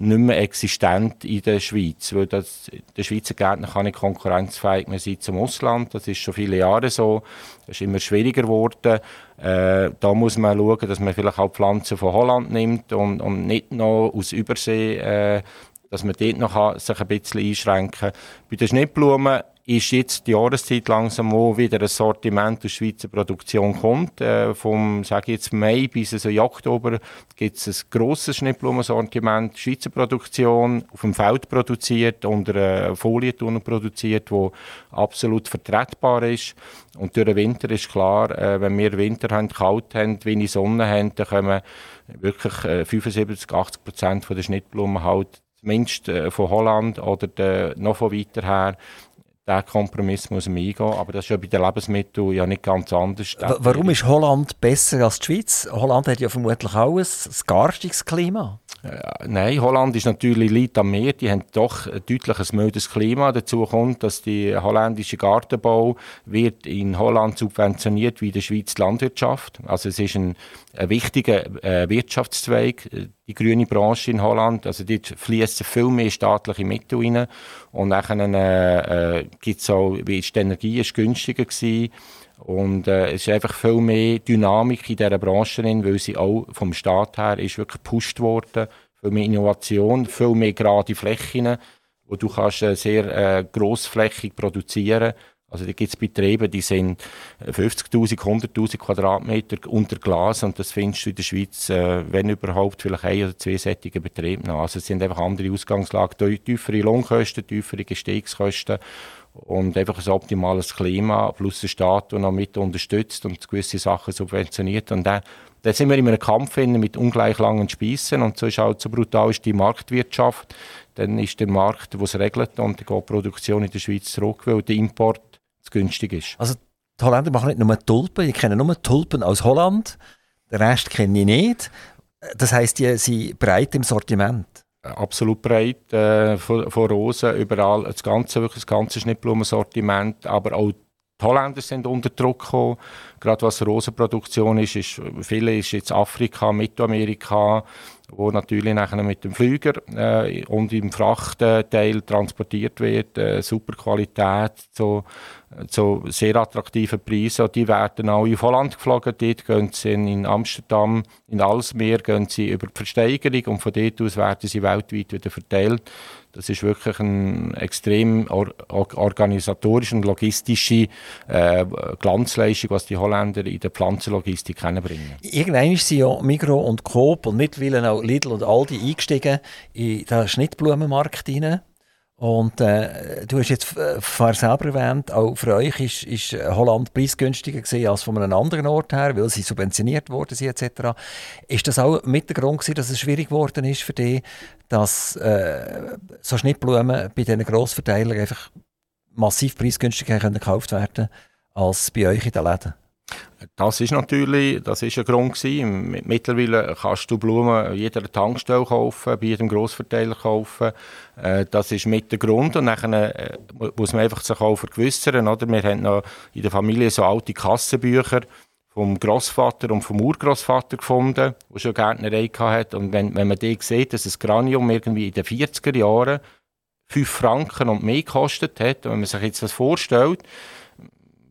nicht mehr existent in der Schweiz, weil das, der Schweizer Gärtner kann nicht konkurrenzfähig mehr sein zum Ausland. Das ist schon viele Jahre so. Das ist immer schwieriger geworden. Äh, da muss man schauen, dass man vielleicht auch Pflanzen von Holland nimmt und, und nicht noch aus Übersee, äh, dass man dort noch sich ein bisschen einschränken kann. Bei den Schnittblumen ist jetzt die Jahreszeit langsam, wo wieder ein Sortiment aus Schweizer Produktion kommt. Äh, vom, sage jetzt Mai bis so Oktober gibt es ein grosses Schnittblumensortiment, Schweizer Produktion, auf dem Feld produziert, unter einer Folie produziert, wo absolut vertretbar ist. Und durch den Winter ist klar, äh, wenn wir Winter haben, kalt haben, wenig Sonne haben, dann kommen wirklich äh, 75, 80 Prozent der Schnittblumen halt zumindest äh, von Holland oder de, noch von weiter her diesen Kompromiss muss man eingehen. Aber das ist ja bei den Lebensmitteln ja nicht ganz anders. Warum ist Holland besser als die Schweiz? Holland hat ja vermutlich auch ein, ein garstiges Klima. Äh, nein, Holland ist natürlich liegt am Meer. Die haben doch ein deutlich mildes Klima. Dazu kommt, dass der holländische Gartenbau wird in Holland subventioniert wie in der Schweiz die Landwirtschaft. Also es ist ein, ein wichtiger äh, Wirtschaftszweig, die grüne Branche in Holland. Also dort fließen viel mehr staatliche Mittel rein. Und dann äh, äh, es auch, wie die Energie ist günstiger gewesen. Und äh, es ist einfach viel mehr Dynamik in dieser Branche drin, weil sie auch vom Staat her ist wirklich gepusht worden. Viel mehr Innovation, viel mehr gerade Flächen, wo du kannst äh, sehr äh, grossflächig produzieren also da gibt es Betriebe, die sind 50'000, 100'000 Quadratmeter unter Glas und das findest du in der Schweiz, äh, wenn überhaupt, vielleicht ein oder zwei sättige Betriebe noch. Also es sind einfach andere Ausgangslagen, tiefere Lohnkosten, tiefere Gestehungskosten und einfach ein optimales Klima plus der Staat, der noch mit unterstützt und gewisse Sachen subventioniert. Und dann, dann sind wir in einem Kampf mit ungleich langen Spießen und so ist halt so brutal ist die Marktwirtschaft. Dann ist der Markt, der es regelt und dann geht die Produktion in der Schweiz zurück, weil der Import zu günstig ist. Also die Holländer machen nicht nur Tulpen, ich kenne nur Tulpen aus Holland, den Rest kenne ich nicht. Das heisst, die sind breit im Sortiment absolut breit, äh, von, von, Rosen überall, das ganze, wirklich das ganze Schnittblumensortiment, aber auch die Holländer sind unter Druck gekommen, gerade was Rosenproduktion ist, ist viele ist jetzt Afrika, Mittelamerika, wo natürlich nachher mit dem Flüger äh, und im Frachtteil transportiert wird, äh, super Qualität, so zu sehr attraktiven Preisen. Die werden auch in Holland geflogen. Dort gehen sie in Amsterdam, in Alsmeer, gehen sie über die Versteigerung und von dort aus werden sie weltweit wieder verteilt. Das ist wirklich eine extrem or organisatorische und logistische äh, Glanzleistung, was die Holländer in der Pflanzenlogistik bringen. Irgendwann sind ja Migro und Coop und mittlerweile auch Lidl und Aldi eingestiegen in den Schnittblumenmarkt hinein. Und äh, du hast jetzt äh, vorher selber erwähnt, auch für euch ist, ist Holland preisgünstiger gewesen als von einem anderen Ort her, weil sie subventioniert worden sind etc. Ist das auch mit der Grund gewesen, dass es schwierig geworden ist für dich, dass äh, so Schnittblumen bei diesen Grossverteilern einfach massiv preisgünstiger gekauft werden als bei euch in den Läden? Das ist natürlich, das ist ein Grund gewesen. Mittlerweile kannst du Blumen an jeder Tankstelle kaufen, bei jedem Grossverteiler kaufen. Äh, das ist mit der Grund und dann äh, muss man einfach sich auch vergewissern, oder? Wir haben noch in der Familie so alte Kassenbücher vom Großvater und vom Urgroßvater gefunden, der schon Gärtnerei hatte. Und wenn, wenn man die sieht, dass das Granium irgendwie in den 40er Jahren 5 Franken und mehr gekostet hat, und wenn man sich jetzt das vorstellt,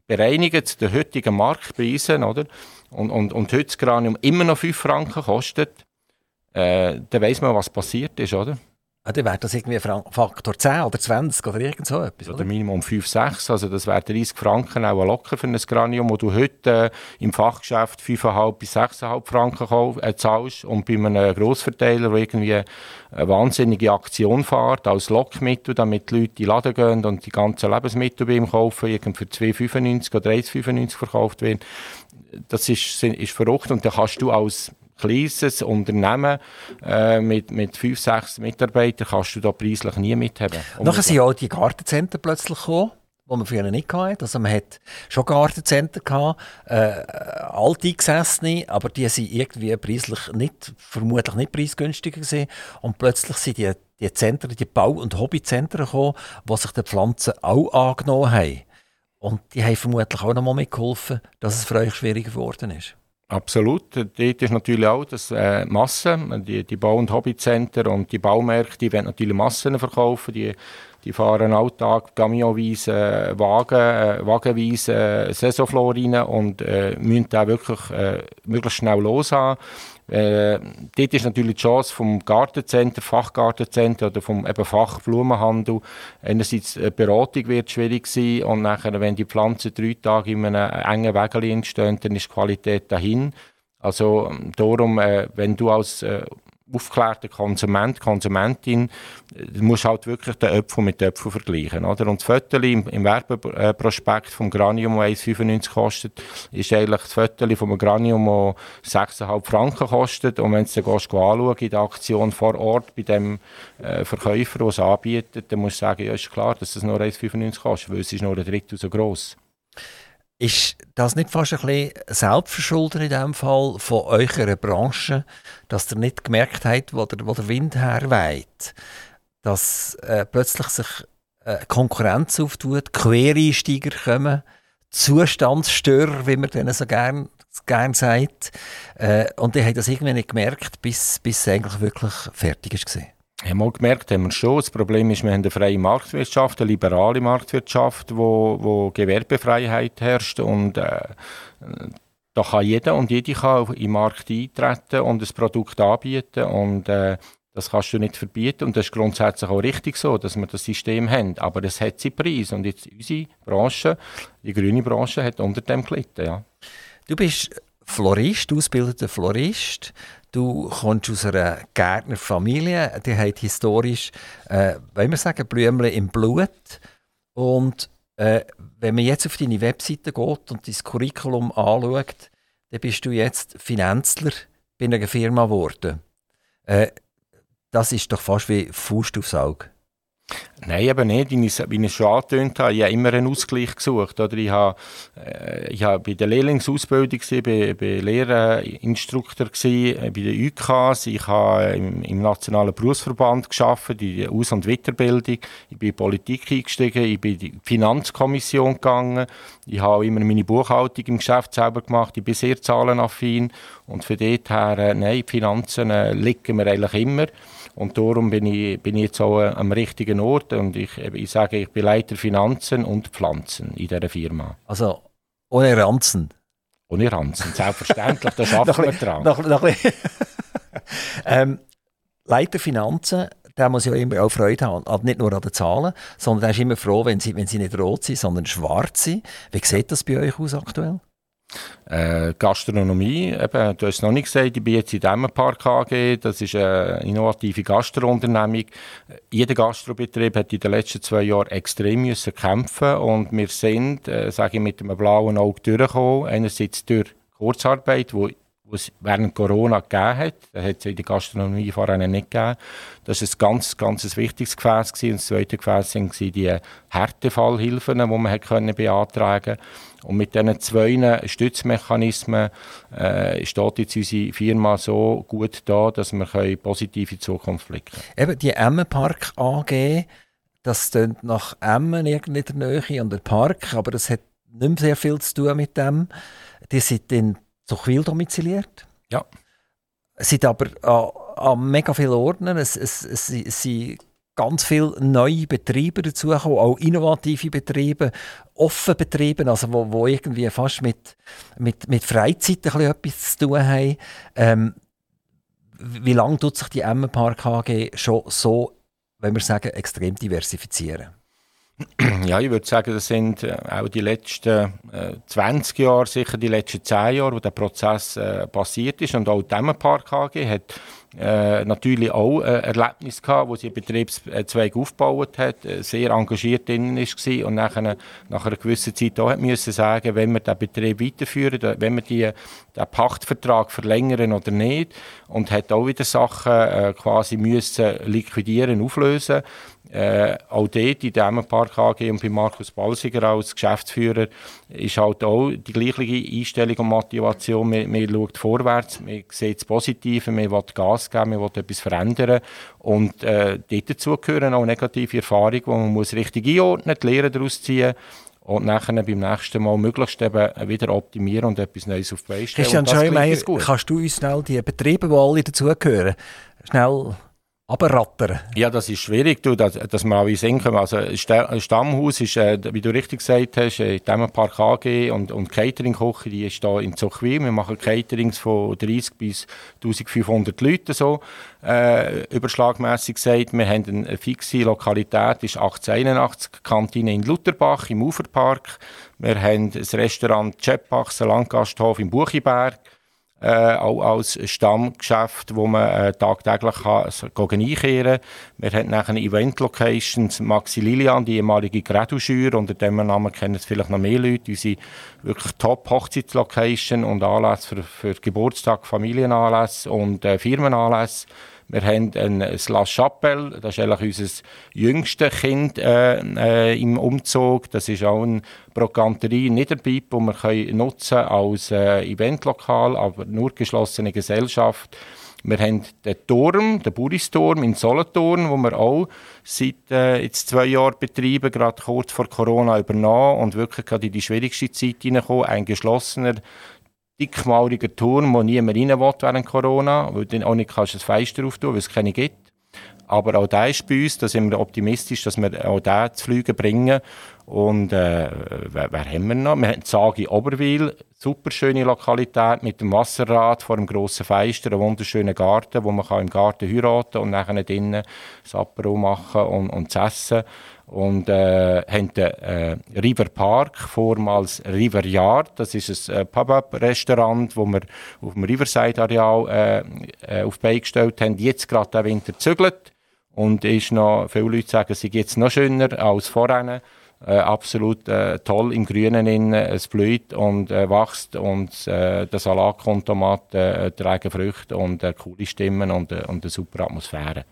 bereinigen zu den heutigen Marktpreisen, oder? Und, und, und heute das Granium immer noch 5 Franken kostet, äh, dann weiss man, was passiert ist, oder? Ja, dann wäre das irgendwie Faktor 10 oder 20 oder irgend so etwas. Oder, oder Minimum 5, 6. Also das wäre 30 Franken auch locker für ein Granium, wo du heute äh, im Fachgeschäft 5,5 bis 6,5 Franken äh, zahlst und bei einem Grossverteiler, der irgendwie eine wahnsinnige Aktion fährt, als Lockmittel, damit die Leute in den Laden gehen und die ganzen Lebensmittel bei ihm kaufen, irgendwie für 2,95 oder 1,95 verkauft werden. Das ist, ist verrückt und dann kannst du als kleines Unternehmen äh, mit, mit fünf, sechs Mitarbeitern kannst du da preislich nie mithaben. Nachher sind ja auch die Gartencenter plötzlich gekommen die man früher nicht hatte. Also man hat schon Gartencenter gehabt, äh, alte Gesessene, aber die sind irgendwie preislich nicht, vermutlich nicht preisgünstiger gewesen. Und plötzlich sind die, die Zentren, die Bau- und Hobbyzentren gekommen, die sich den Pflanzen auch angenommen haben. Und die haben vermutlich auch noch mal mitgeholfen, dass es für euch schwieriger geworden ist. Absolut. Dort ist natürlich auch das äh, Massen, die, die Bau- und Hobbycenter und die Baumärkte, die wollen natürlich Massen verkaufen, die, die fahren alltag camionweise, Wagen, äh, wagenweise äh, Saisonflor rein und äh, müssen da wirklich äh, möglichst schnell los haben. Äh, dort ist natürlich die Chance vom Gartencenter, Fachgartencenter oder vom eben Fachblumenhandel. Einerseits eine Beratung wird schwierig sein und nachher, wenn die Pflanzen drei Tage in einem engen Weg stehen, dann ist die Qualität dahin. Also darum, äh, wenn du als äh, aufgeklärter Konsument, Konsumentin, du musst halt wirklich den Äpfel mit den Äpfeln vergleichen. Oder? Und das Foto im, im Werbeprospekt vom Granium, das 1,95 kostet, ist eigentlich das Foto vom Granium, das 6,5 Franken kostet. Und wenn du dann anschauen in der Aktion vor Ort bei dem äh, Verkäufer, der es anbietet, dann musst du sagen, ja, ist klar, dass es nur 1,95 kostet, weil es ist nur ein Drittel so gross. Ist das nicht fast ein bisschen Selbstverschulden in dem Fall von eurer Branche, dass ihr nicht gemerkt habt, wo der, wo der Wind herweht, dass äh, plötzlich sich äh, Konkurrenz auftut, Quereinsteiger kommen, Zustandsstörer, wie man denen so gerne gern sagt, äh, und die haben das irgendwie nicht gemerkt, bis, bis es eigentlich wirklich fertig war. Ja, mal gemerkt haben wir schon. Das Problem ist, wir haben eine freie Marktwirtschaft, eine liberale Marktwirtschaft, wo, wo Gewerbefreiheit herrscht und äh, da kann jeder und jede kann den Markt eintreten und ein Produkt anbieten und äh, das kannst du nicht verbieten und das ist grundsätzlich auch richtig so, dass wir das System haben. Aber es hat seinen Preis und jetzt unsere Branche, die grüne Branche, hat unter dem gelitten. Ja. Du bist Florist, ausgebildeter Florist. Du kommst aus einer Gärtnerfamilie, die hat historisch, äh, wollen wir sagen, Blümchen im Blut. Und äh, wenn man jetzt auf deine Webseite geht und dein Curriculum anschaut, dann bist du jetzt Finanzler bei einer Firma geworden. Äh, das ist doch fast wie Faust aufs Auge. Nein, eben nicht. Wie ich, wie ich schon angetönt habe, ich habe immer einen Ausgleich gesucht. Oder ich habe, äh, ich habe bei der Lehrlingsausbildung, bei, bei Lehrerinstruktor, gewesen, äh, bei den UKs, ich habe im, im Nationalen Berufsverband geschafft, in der Aus- und Weiterbildung. Ich bin in Politik eingestiegen, ich bin in die Finanzkommission gegangen. Ich habe immer meine Buchhaltung im Geschäft selber gemacht. Ich bin sehr zahlenaffin. Und von dort her, äh, nein, die Finanzen liegen mir eigentlich immer. Und darum bin ich, bin ich jetzt auch am richtigen Ort und ich, ich sage, ich bin Leiter Finanzen und Pflanzen in dieser Firma. Also ohne Ranzen? Ohne Ranzen, selbstverständlich, da arbeiten wir dran. Noch, noch ähm, Leiter Finanzen, der muss ja immer auch Freude haben, nicht nur an den Zahlen, sondern er ist immer froh, wenn sie, wenn sie nicht rot sind, sondern schwarz sind. Wie sieht das bei euch aus aktuell? Äh, Gastronomie, eben, du hast es noch nicht gesagt, ich bin jetzt in Dämmenpark AG, das ist eine innovative Gastrounternehmung. Jeder Gastrobetrieb hat in den letzten zwei Jahren extrem müssen kämpfen und wir sind, äh, sage ich, mit einem blauen Auge durchgekommen. Einerseits durch Kurzarbeit, wo was es während Corona gegeben hat. Das hat es in der Gastronomie vorher nicht gegeben. Das war ein ganz, ganz wichtiges Gefäß. Gewesen. Und das zweite Gefäß waren die Härtefallhilfen, die man können beantragen konnte. Und mit diesen zwei Stützmechanismen äh, steht jetzt unsere Firma so gut da, dass wir eine positive Zukunft blicken Eben die Emmenpark AG, das klingt nach Emmen in der Nähe und der Park, aber das hat nicht mehr sehr viel zu tun mit dem. Die sind in Zuchwil domiziliert. Ja. Es sind aber an, an mega vielen Orten. Es, es, es, es sind ganz viele neue Betriebe dazugekommen, auch innovative Betriebe, offene Betriebe, also wo, wo irgendwie fast mit, mit, mit Freizeit ein etwas zu tun haben. Ähm, wie lange tut sich die Emmenpark AG schon so, wenn wir sagen, extrem diversifizieren? Ja, ich würde sagen, das sind äh, auch die letzten äh, 20 Jahre, sicher die letzten 10 Jahre, wo der Prozess äh, passiert ist. Und auch die Themenpark AG hat äh, natürlich auch ein Erlebnis gehabt, wo sie einen Betriebszweig aufgebaut hat, äh, sehr engagiert drin war und nachher, nach einer gewissen Zeit auch hat müssen sagen, wenn wir den Betrieb weiterführen, wenn wir die, den Pachtvertrag verlängern oder nicht und hat auch wieder Sachen äh, quasi müssen liquidieren, auflösen äh, auch dort in dem Park AG und bei Markus Balsiger als Geschäftsführer ist halt auch die gleiche Einstellung und Motivation. Man, man schaut vorwärts, man sieht das Positive, man will Gas geben, man will etwas verändern. Und äh, dazu gehören auch negative Erfahrungen, die man muss richtig einordnen muss, die Lehren daraus ziehen und nachher beim nächsten Mal möglichst eben wieder optimieren und etwas Neues auf die Beine stellen. Christian Scheumeyer, kannst du uns schnell die Betriebe, die alle dazugehören, schnell abrattern? Ja, das ist schwierig, du, dass, dass wir alle sehen können. Also ein Stammhaus ist, äh, wie du richtig gesagt hast, äh, Themenpark AG und, und Catering-Küche, die ist hier in Zuchwil. Wir machen Caterings von 30 bis 1500 Leuten so, äh, überschlagmässig gesagt. Wir haben eine fixe Lokalität, ist 1881, Kantine in Lutherbach im Uferpark. Wir haben das Restaurant Chepach, Landgasthof im Buchiberg äh, auch als Stammgeschäft, wo man äh, tagtäglich kann, also, einkehren kann. Wir haben nachher Event-Locations, Maxi Lilian, die ehemalige Graduschür, unter dem Namen kennen es vielleicht noch mehr Leute, unsere wirklich Top-Hochzeitslocation und Anlässe für, für Geburtstag, Familienanlässe und äh, Firmenanlässe. Wir haben ein La Chapelle, das ist eigentlich unser jüngstes Kind äh, äh, im Umzug. Das ist auch eine Brokanterie in Niederbiep, die wir können nutzen als äh, Eventlokal, aber nur geschlossene Gesellschaft. Wir haben den Turm, den Buristurm in Solothurn, wo wir auch seit äh, jetzt zwei Jahren betreiben, gerade kurz vor Corona übernommen und wirklich gerade in die schwierigste Zeit hineinkommen. Ein geschlossener dickmauriger Turm, wo niemand rein will während Corona, weil du auch nicht kannst das Fenster auftun, weil es keine gibt. Aber auch da ist bei uns, da sind wir optimistisch, dass wir auch da zu fliegen bringen. Und äh, wer, wer, haben wir noch? Wir haben Sagi Oberwil, super schöne Lokalität mit dem Wasserrad vor dem grossen Fenster, einen wunderschönen Garten, wo man kann im Garten heiraten und nachher drinnen das Apero machen und, und zu essen und äh, haben den äh, River Park, vormals River Yard. Das ist ein äh, Pub-Up-Restaurant, wo wir auf dem Riverside-Areal äh, äh, auf die gestellt haben. Jetzt gerade der Winter zügelt und ist noch, viele Leute sagen, es jetzt noch schöner als vorher. Äh, absolut äh, toll im Grünen in, es blüht und äh, wächst und äh, der Salatkontomat äh, tragen Früchte und äh, coole Stimmen und, äh, und eine super Atmosphäre.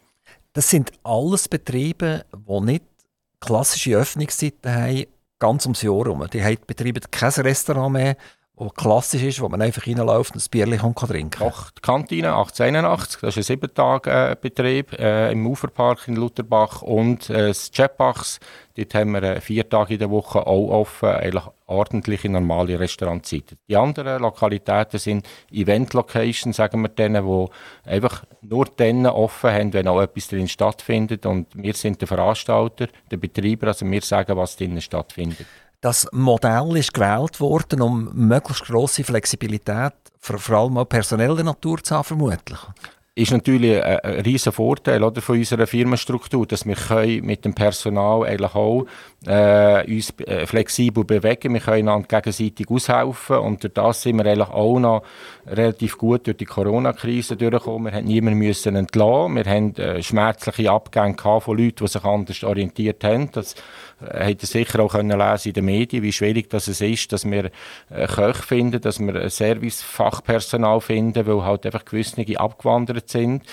Das sind alles Betriebe, die nicht klassische Öffnungszeiten haben, ganz ums Jahr herum. Die haben, betreiben kein Restaurant mehr, das klassisch ist, wo man einfach reinläuft und ein Bierchen kann trinken kann. Doch, die Kantine 1881, das ist ein sieben Tage Betrieb äh, im Uferpark in Lutherbach und äh, das Jetbachs, dort haben wir äh, vier Tage in der Woche auch offen, eigentlich ordentliche, normale Restaurantzeiten. Die anderen Lokalitäten sind Event-Locations, sagen wir denen, die einfach nur dann offen haben, wenn auch etwas drin stattfindet und wir sind der Veranstalter, der Betreiber, also wir sagen, was drinnen stattfindet. Das Modell ist gewählt worden, um möglichst grosse Flexibilität, vor allem auch personeller Natur zu haben, vermutlich ist natürlich ein, ein riesen Vorteil oder, von unserer Firmenstruktur, dass wir können mit dem Personal auch äh, uns äh, flexibel bewegen Wir können einander gegenseitig aushelfen und durch das sind wir auch noch relativ gut durch die Corona-Krise durchgekommen. Wir haben niemanden entlassen. Wir haben äh, schmerzliche Abgänge von Leuten, die sich anders orientiert haben. Das habt ihr sicher auch können lesen in den Medien, wie schwierig das ist, dass wir äh, Köche finden, dass wir Servicefachpersonal finden, weil halt einfach gewisse abgewandert sind,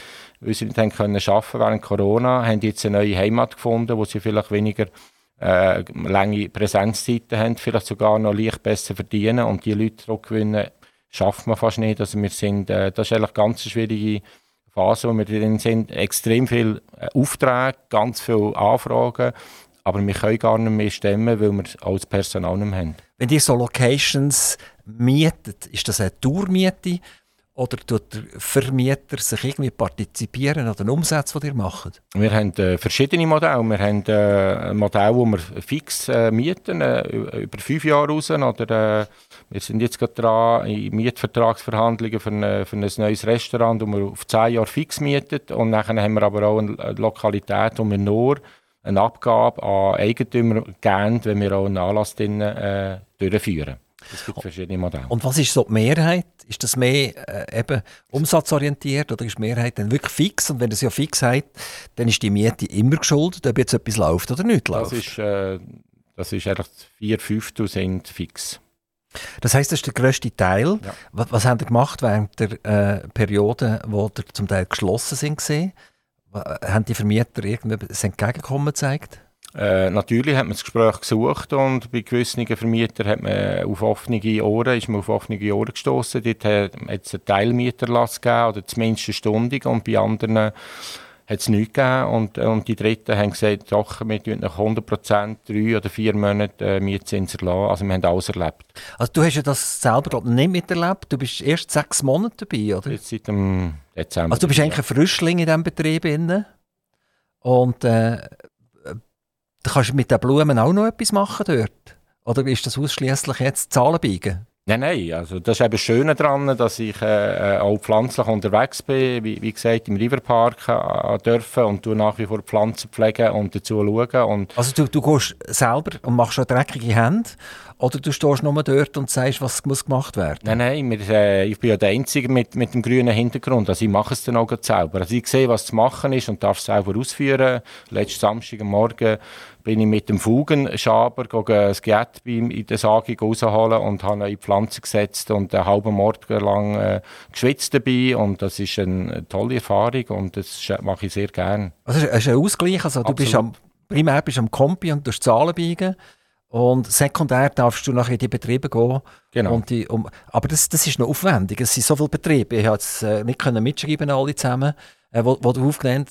weil sie nicht haben können arbeiten während Corona, haben jetzt eine neue Heimat gefunden, wo sie vielleicht weniger äh, lange Präsenzzeiten haben, vielleicht sogar noch leicht besser verdienen und die Leute zurückgewinnen, schafft man fast nicht. Also wir sind, äh, das ist eigentlich eine ganz schwierige Phase, wo wir drin sind. Extrem viele äh, Aufträge, ganz viele Anfragen aber wir können gar nicht mehr stemmen, weil wir auch das Personal nicht mehr haben. Wenn ihr so Locations mietet, ist das eine Tourmiete oder tut der Vermieter sich irgendwie partizipieren an den Umsätzen, die ihr macht? Wir haben äh, verschiedene Modelle. Wir haben äh, ein Modell, wo wir fix äh, mieten, äh, über fünf Jahre raus. Oder, äh, wir sind jetzt gerade dran in Mietvertragsverhandlungen für, eine, für ein neues Restaurant, wo wir auf zehn Jahre fix mieten. Und dann haben wir aber auch eine Lokalität, wo wir nur eine Abgabe an Eigentümer geben, wenn wir auch einen Anlass drin, äh, durchführen. Es gibt verschiedene Modelle. Und was ist so die Mehrheit? Ist das mehr äh, eben umsatzorientiert oder ist die Mehrheit dann wirklich fix? Und wenn das ja fix hat, dann ist die Miete immer geschuldet, ob jetzt etwas läuft oder nicht läuft. Das ist, äh, das ist eigentlich vier Fünftel sind fix. Das heißt, das ist der grösste Teil. Ja. Was, was habt ihr gemacht während der äh, Periode, wo ihr zum Teil geschlossen sind? Gewesen? Haben die Vermieter irgendwie ein Entgegenkommen gezeigt? Äh, natürlich hat man das Gespräch gesucht und bei gewissen Vermietern hat man auf offene Ohren, ist man auf offene Ohren gestoßen. Dort hat es einen Teilmieterlass gegeben oder zumindest eine Stunde und bei anderen hat es nichts gegeben. Und, und die Dritten haben gesagt, doch, wir tun nach 100% drei oder vier Monate äh, Mietzins erlassen. Also wir haben alles erlebt. Also du hast ja das selber glaub, ich, nicht miterlebt. Du bist erst sechs Monate dabei, oder? Jetzt seit dem Dezember. Also du bist eigentlich ein Frischling in diesem Betrieb und äh, du kannst mit den Blumen auch noch etwas machen dort? Oder ist das ausschließlich jetzt Zahlen biegen? Nein, nein, also das ist eben das Schöne daran, dass ich äh, äh, auch pflanzlich unterwegs bin, wie, wie gesagt, im Riverpark äh, dürfen und du nach wie vor Pflanzen pflegen und dazu schauen. Und Also du, du gehst selber und machst schon dreckige Hände oder du stehst nur dort und sagst, was muss gemacht werden? nein, nein, wir, äh, ich bin ja der Einzige mit, mit dem grünen Hintergrund, also ich mache es dann auch selber. Also ich sehe, was zu machen ist und darf es selber ausführen. Letzten Samstag am Morgen bin ich mit dem Fugenschaber das Gerät in der Sage rausholen und habe in die Pflanze gesetzt und einen halben Morgen lang äh, geschwitzt dabei und das ist eine tolle Erfahrung und das mache ich sehr gerne. Also es ist ein Ausgleich, also du bist am, primär bist am Kompi und durch Zahlen biegen und sekundär darfst du nachher in die Betriebe gehen. Genau. Und die, um, aber das, das ist noch aufwendig, es sind so viele Betriebe, ich konnte es äh, nicht können mitschreiben alle zusammen, äh, wo, wo, du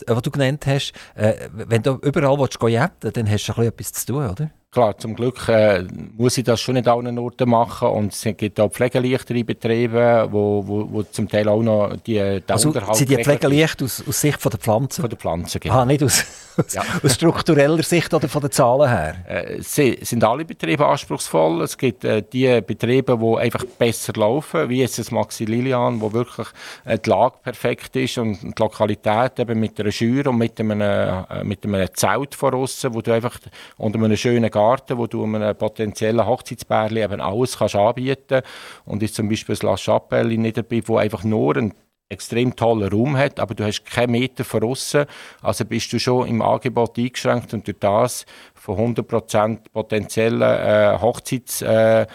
äh, wo du genannt hast, äh, wenn du überall willst, jetten, dann hast du ein bisschen etwas zu tun, oder? Klar, zum Glück äh, muss ich das schon nicht allen Orten machen und es gibt auch pflegeleichtere Betriebe, wo, wo, wo zum Teil auch noch die, der Also Unterhalt sind die geregelt ist Pflegeleicht aus, aus Sicht von der Pflanzen? von der Pflanzen. Genau. Ah, nicht aus, Ja. aus struktureller Sicht oder von den Zahlen her? Äh, sie sind alle Betriebe anspruchsvoll. Es gibt äh, die Betriebe, die einfach besser laufen, wie jetzt das Maxi Lilian, wo wirklich äh, die Lage perfekt ist und die Lokalität eben mit einer Schür und mit einem, äh, mit einem Zelt von aussen, wo du einfach unter einem schönen Garten, wo du einem potenziellen Hochzeitsbärli eben alles kannst anbieten und ist zum Beispiel das La Chapelle in Niederbipp, wo einfach nur ein extrem tollen Raum hat, aber du hast keinen Meter von außen, also bist du schon im Angebot eingeschränkt und durch das von 100% potenziellen äh, Hochzeits äh,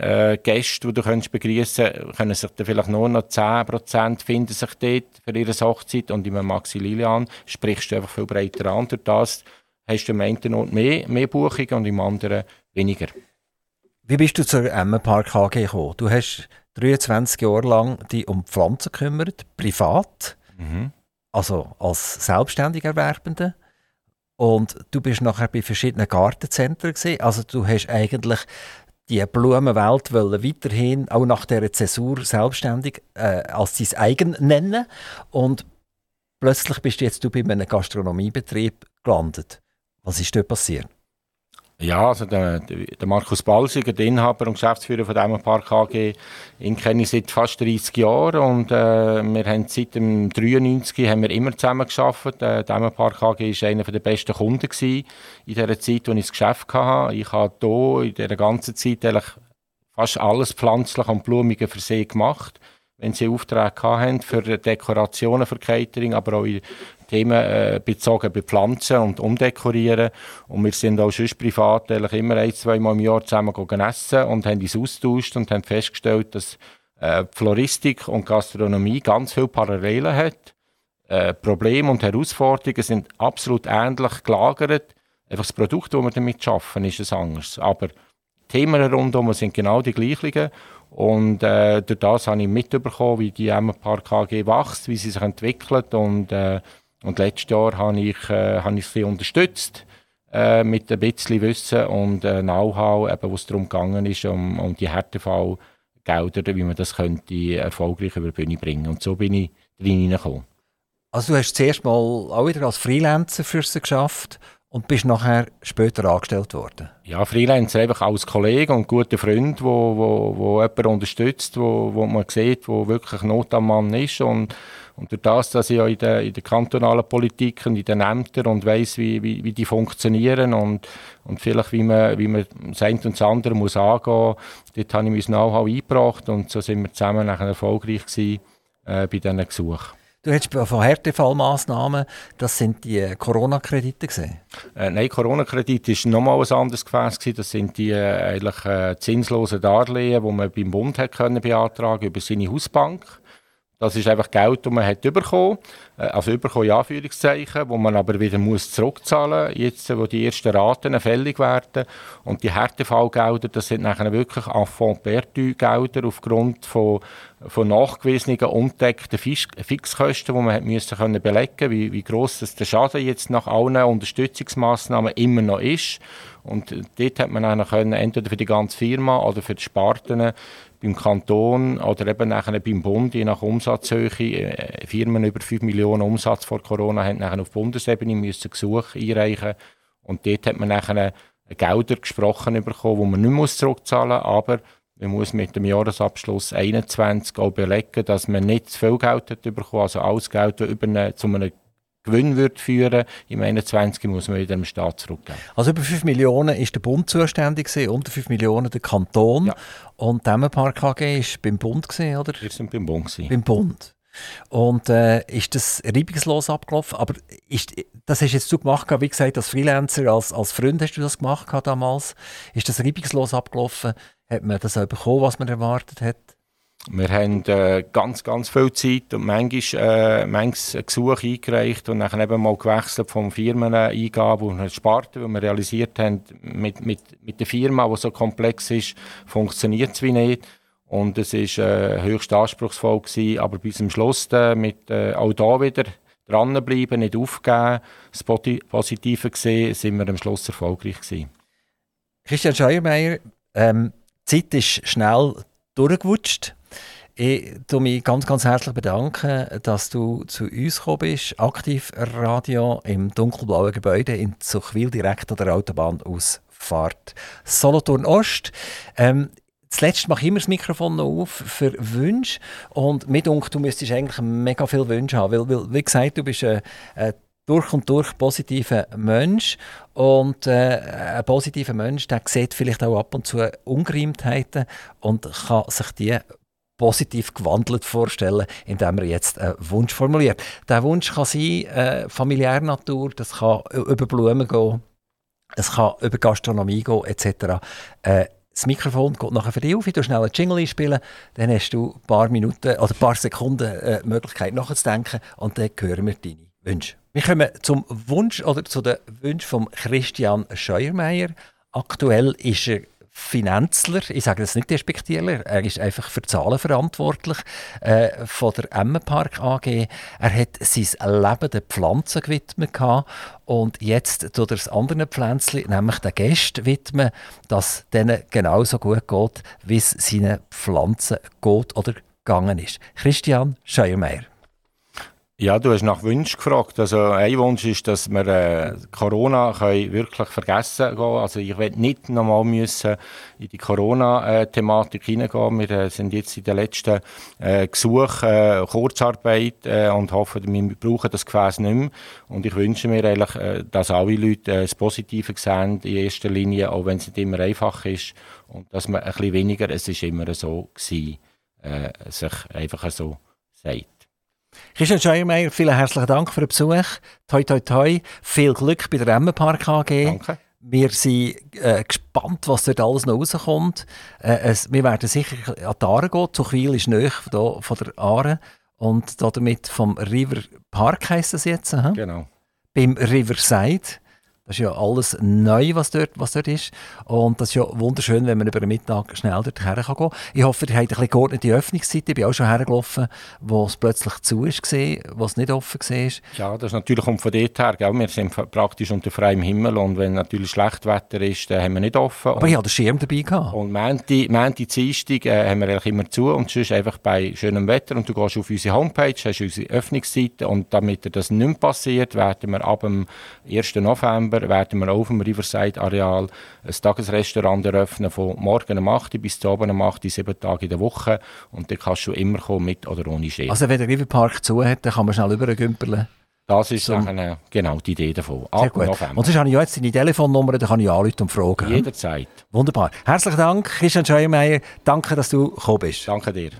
äh, die du könntest begrüßen, können sich dann vielleicht nur noch 10% finden sich dort für ihre Hochzeit. Und im Maxi Lilian sprichst du einfach viel breiter an. Durch das hast du im einen Ort mehr, mehr Buchungen und im anderen weniger. Wie bist du zur Emmenpark AG gekommen? Du hast 23 Jahre lang dich um Pflanzen gekümmert, privat, also als selbstständig Erwerbende. Und du bist nachher bei verschiedenen Gartenzentren gewesen. Also du hast eigentlich die Blumenwelt wollen weiterhin auch nach der Zäsur selbstständig äh, als dein eigen nennen. Und plötzlich bist jetzt du bei einem Gastronomiebetrieb gelandet. Was ist dort passiert? Ja, also der, der Markus Balsiger, der Inhaber und Geschäftsführer von dem Park AG, ihn kenne ich seit fast 30 Jahren und äh, wir haben seit dem 93 haben wir immer zusammen geschafft. Äh, der Park AG war einer der besten Kunden gewesen in der Zeit, als ich das Geschäft hatte. Ich habe hier in dieser ganzen Zeit eigentlich fast alles pflanzlich und blumige für sie gemacht. Wenn sie Aufträge hatten für Dekorationen für Catering, aber auch in Themen äh, bezogen bei Pflanzen und Umdekorieren. Und wir sind auch sonst privat eigentlich immer ein, zwei Mal im Jahr zusammen essen und haben uns austauscht und haben festgestellt, dass äh, Floristik und Gastronomie ganz viele Parallelen hat. Äh, Probleme und Herausforderungen sind absolut ähnlich gelagert. Einfach das Produkt, das wir damit schaffen, ist es anders. Aber Themen rundherum sind genau die gleichen. Und äh, durch das habe ich mitbekommen, wie die Emma Park AG wächst, wie sie sich entwickelt. Und, äh, und letztes Jahr habe ich, äh, habe ich sie unterstützt äh, mit ein bisschen Wissen und äh, Know-how, eben, wo es darum gegangen ist, um, um die Härtefallgelder, wie man das könnte erfolgreich über die Bühne bringen. Und so bin ich drin hineingekommen. Also du hast zuerst mal auch wieder als Freelancer für sie geschafft und bist nachher später angestellt worden. Ja, Freelancer einfach als Kollege und guter Freund, wo, wo, wo jemand unterstützt, wo, wo man sieht, wo wirklich Not am Mann ist und und durch das, dass ich auch in der, in der kantonalen Politik und in den Ämtern und weiss, wie, wie, wie die funktionieren und, und vielleicht, wie man, wie man das eine und das andere muss angehen, dort habe ich mein Know-how eingebracht und so sind wir zusammen nachher erfolgreich gewesen, äh, bei diesen Gesuchen. Du hast von Härtefallmaßnahmen, das sind die Corona-Kredite gesehen? Äh, nein, Corona-Kredit ist nochmal ein anderes Gefäß gewesen. Das sind die äh, eigentlich äh, zinslosen Darlehen, die man beim Bund hat können beantragen über seine Hausbank. Das ist einfach Geld, das man hat bekommen äh, also bekommen in Anführungszeichen, wo man aber wieder muss zurückzahlen muss, jetzt wo die ersten Raten fällig werden. Und die Härtefallgelder, das sind nachher wirklich Affront perdu Gelder aufgrund von, von nachgewiesenen, undeckten Fixkosten, die man hat müssen können belegen wie, wie gross das der Schaden jetzt nach allen Unterstützungsmaßnahmen immer noch ist. Und dort hat man dann können, entweder für die ganze Firma oder für die Sparten beim Kanton oder eben nachher beim Bund, je nach Umsatzhöhe, äh, Firmen über 5 Millionen Umsatz vor Corona haben nachher auf Bundesebene müssen Gesuche einreichen. Und dort hat man nachher Gelder gesprochen bekommen, die man nicht muss zurückzahlen muss, aber man muss mit dem Jahresabschluss 21 auch belegen, dass man nicht zu viel Geld hat bekommen, also alles Geld, das über eine, zu einem Gewinn wird führen im 21 muss man wieder dem Staat zurückgeben. Also über 5 Millionen ist der Bund zuständig gewesen, unter 5 Millionen der Kanton ja. und der Park AG ist beim Bund gewesen, oder? Wir sind beim Bund gewesen. Beim Bund. Und äh, ist das reibungslos abgelaufen? Aber ist, das hast jetzt du gemacht, wie gesagt, als Freelancer, als, als Freund hast du das gemacht damals. Ist das reibungslos abgelaufen? Hat man das auch bekommen, was man erwartet hat? Wir haben äh, ganz, ganz viel Zeit und manchmal, äh, manchmal Gesuche eingereicht und dann eben mal gewechselt vom Firmeneingabe und Sparte, weil wir realisiert haben, mit, mit, mit der Firma, die so komplex ist, funktioniert es wie nicht. Und es war äh, höchst anspruchsvoll, gewesen, aber bis zum Schluss äh, mit, äh, auch da wieder dranbleiben, nicht aufgeben, das Positive gesehen, sind wir am Schluss erfolgreich gewesen. Christian Scheuermeier, ähm, die Zeit ist schnell durchgewutscht. Ich bedanke mich ganz, ganz herzlich bedanken, dass du zu uns gekommen bist. Aktiv Radio im dunkelblauen Gebäude in Zuchwil, direkt an der Autobahnausfahrt Solothurn Ost. Ähm, Zuletzt mache ich immer das Mikrofon noch auf für Wünsche. Und mir denke, du müsstest eigentlich mega viele Wünsche haben. Weil, weil wie gesagt, du bist ein, ein durch und durch positiver Mensch. Und äh, ein positiver Mensch, der sieht vielleicht auch ab und zu Ungereimtheiten und kann sich die positiv gewandelt vorstellen, indem er jetzt einen Wunsch formuliert. Der Wunsch kann sein, äh, familiärer Natur, das kann über Blumen gehen, es kann über Gastronomie gehen, etc. Äh, das Mikrofon geht nachher für dich auf, du schnell einen Jingle einspielen, dann hast du ein paar Minuten oder ein paar Sekunden äh, Möglichkeit nachzudenken und dann hören wir deine Wünsche. Wir kommen zum Wunsch oder zu den Wünschen von Christian Scheuermeier. Aktuell ist er Finanzler, ich sage das nicht despektierlich, er ist einfach für Zahlen verantwortlich äh, von der Emmenpark AG. Er hat sein Leben den Pflanzen gewidmet und jetzt tut er das anderen Pflänzchen, nämlich den Gästen widmen, dass denen genauso gut geht, wie es seinen Pflanzen geht oder gegangen ist. Christian Scheuermeier. Ja, du hast nach Wünschen gefragt. Also ein Wunsch ist, dass wir äh, Corona können wirklich vergessen können. Also ich will nicht nochmal müssen in die Corona-Thematik hineingehen. Wir äh, sind jetzt in den letzten äh, Gesuchen äh, Kurzarbeit äh, und hoffen, wir brauchen das Gefäß nicht mehr. Und ich wünsche mir eigentlich, äh, dass alle Leute äh, das Positive sehen in erster Linie, auch wenn es nicht immer einfach ist. Und dass man ein bisschen weniger, es ist immer so gewesen, äh, sich einfach so sagt. Christian Scheuermeier, vielen herzlichen Dank für den Besuch. Toi, toi, toi. Viel Glück bei der Emmenpark AG. Danke. Wir sind äh, gespannt, was dort alles noch rauskommt. Äh, es, wir werden sicher an die Aare gehen. Zuchwil ist nahe von, von der Aare. Und damit vom River Park heisst das jetzt. Aha. Genau. Beim Riverside. Das ist ja alles neu, was dort, was dort ist. Und das ist ja wunderschön, wenn man über den Mittag schnell dort hergehen kann. Ich hoffe, ihr habt ein bisschen geordnete Öffnungszeit. Ich bin auch schon hergelaufen, wo es plötzlich zu ist, wo es nicht offen war. Ja, das natürlich kommt von dort her. Gell? Wir sind praktisch unter freiem Himmel und wenn natürlich schlecht Wetter ist, dann haben wir nicht offen. Aber ich hatte den Schirm dabei. Gehabt. Und Mänti, Mänti Dienstag äh, haben wir eigentlich immer zu und sonst einfach bei schönem Wetter und du gehst auf unsere Homepage, hast unsere Öffnungszeiten und damit das nicht passiert, werden wir ab dem 1. November Sommer werden wir auf dem Riverside-Areal ein Tagesrestaurant eröffnen, von morgen um 8 Uhr bis zu oben um 8 Uhr, sieben Tage in der Woche. Und da kannst du immer kommen, mit oder ohne Ski. Also wenn der Riverpark zu hat, dann kann man schnell übergümpeln. Das ist Zum nachher, genau die Idee davon. Ab gut. November. Und sonst habe ich jetzt deine Telefonnummer, da kann ich anrufen und fragen. Jederzeit. Wunderbar. Herzlichen Dank, Christian Scheuermeier. Danke, dass du gekommen bist. Danke dir.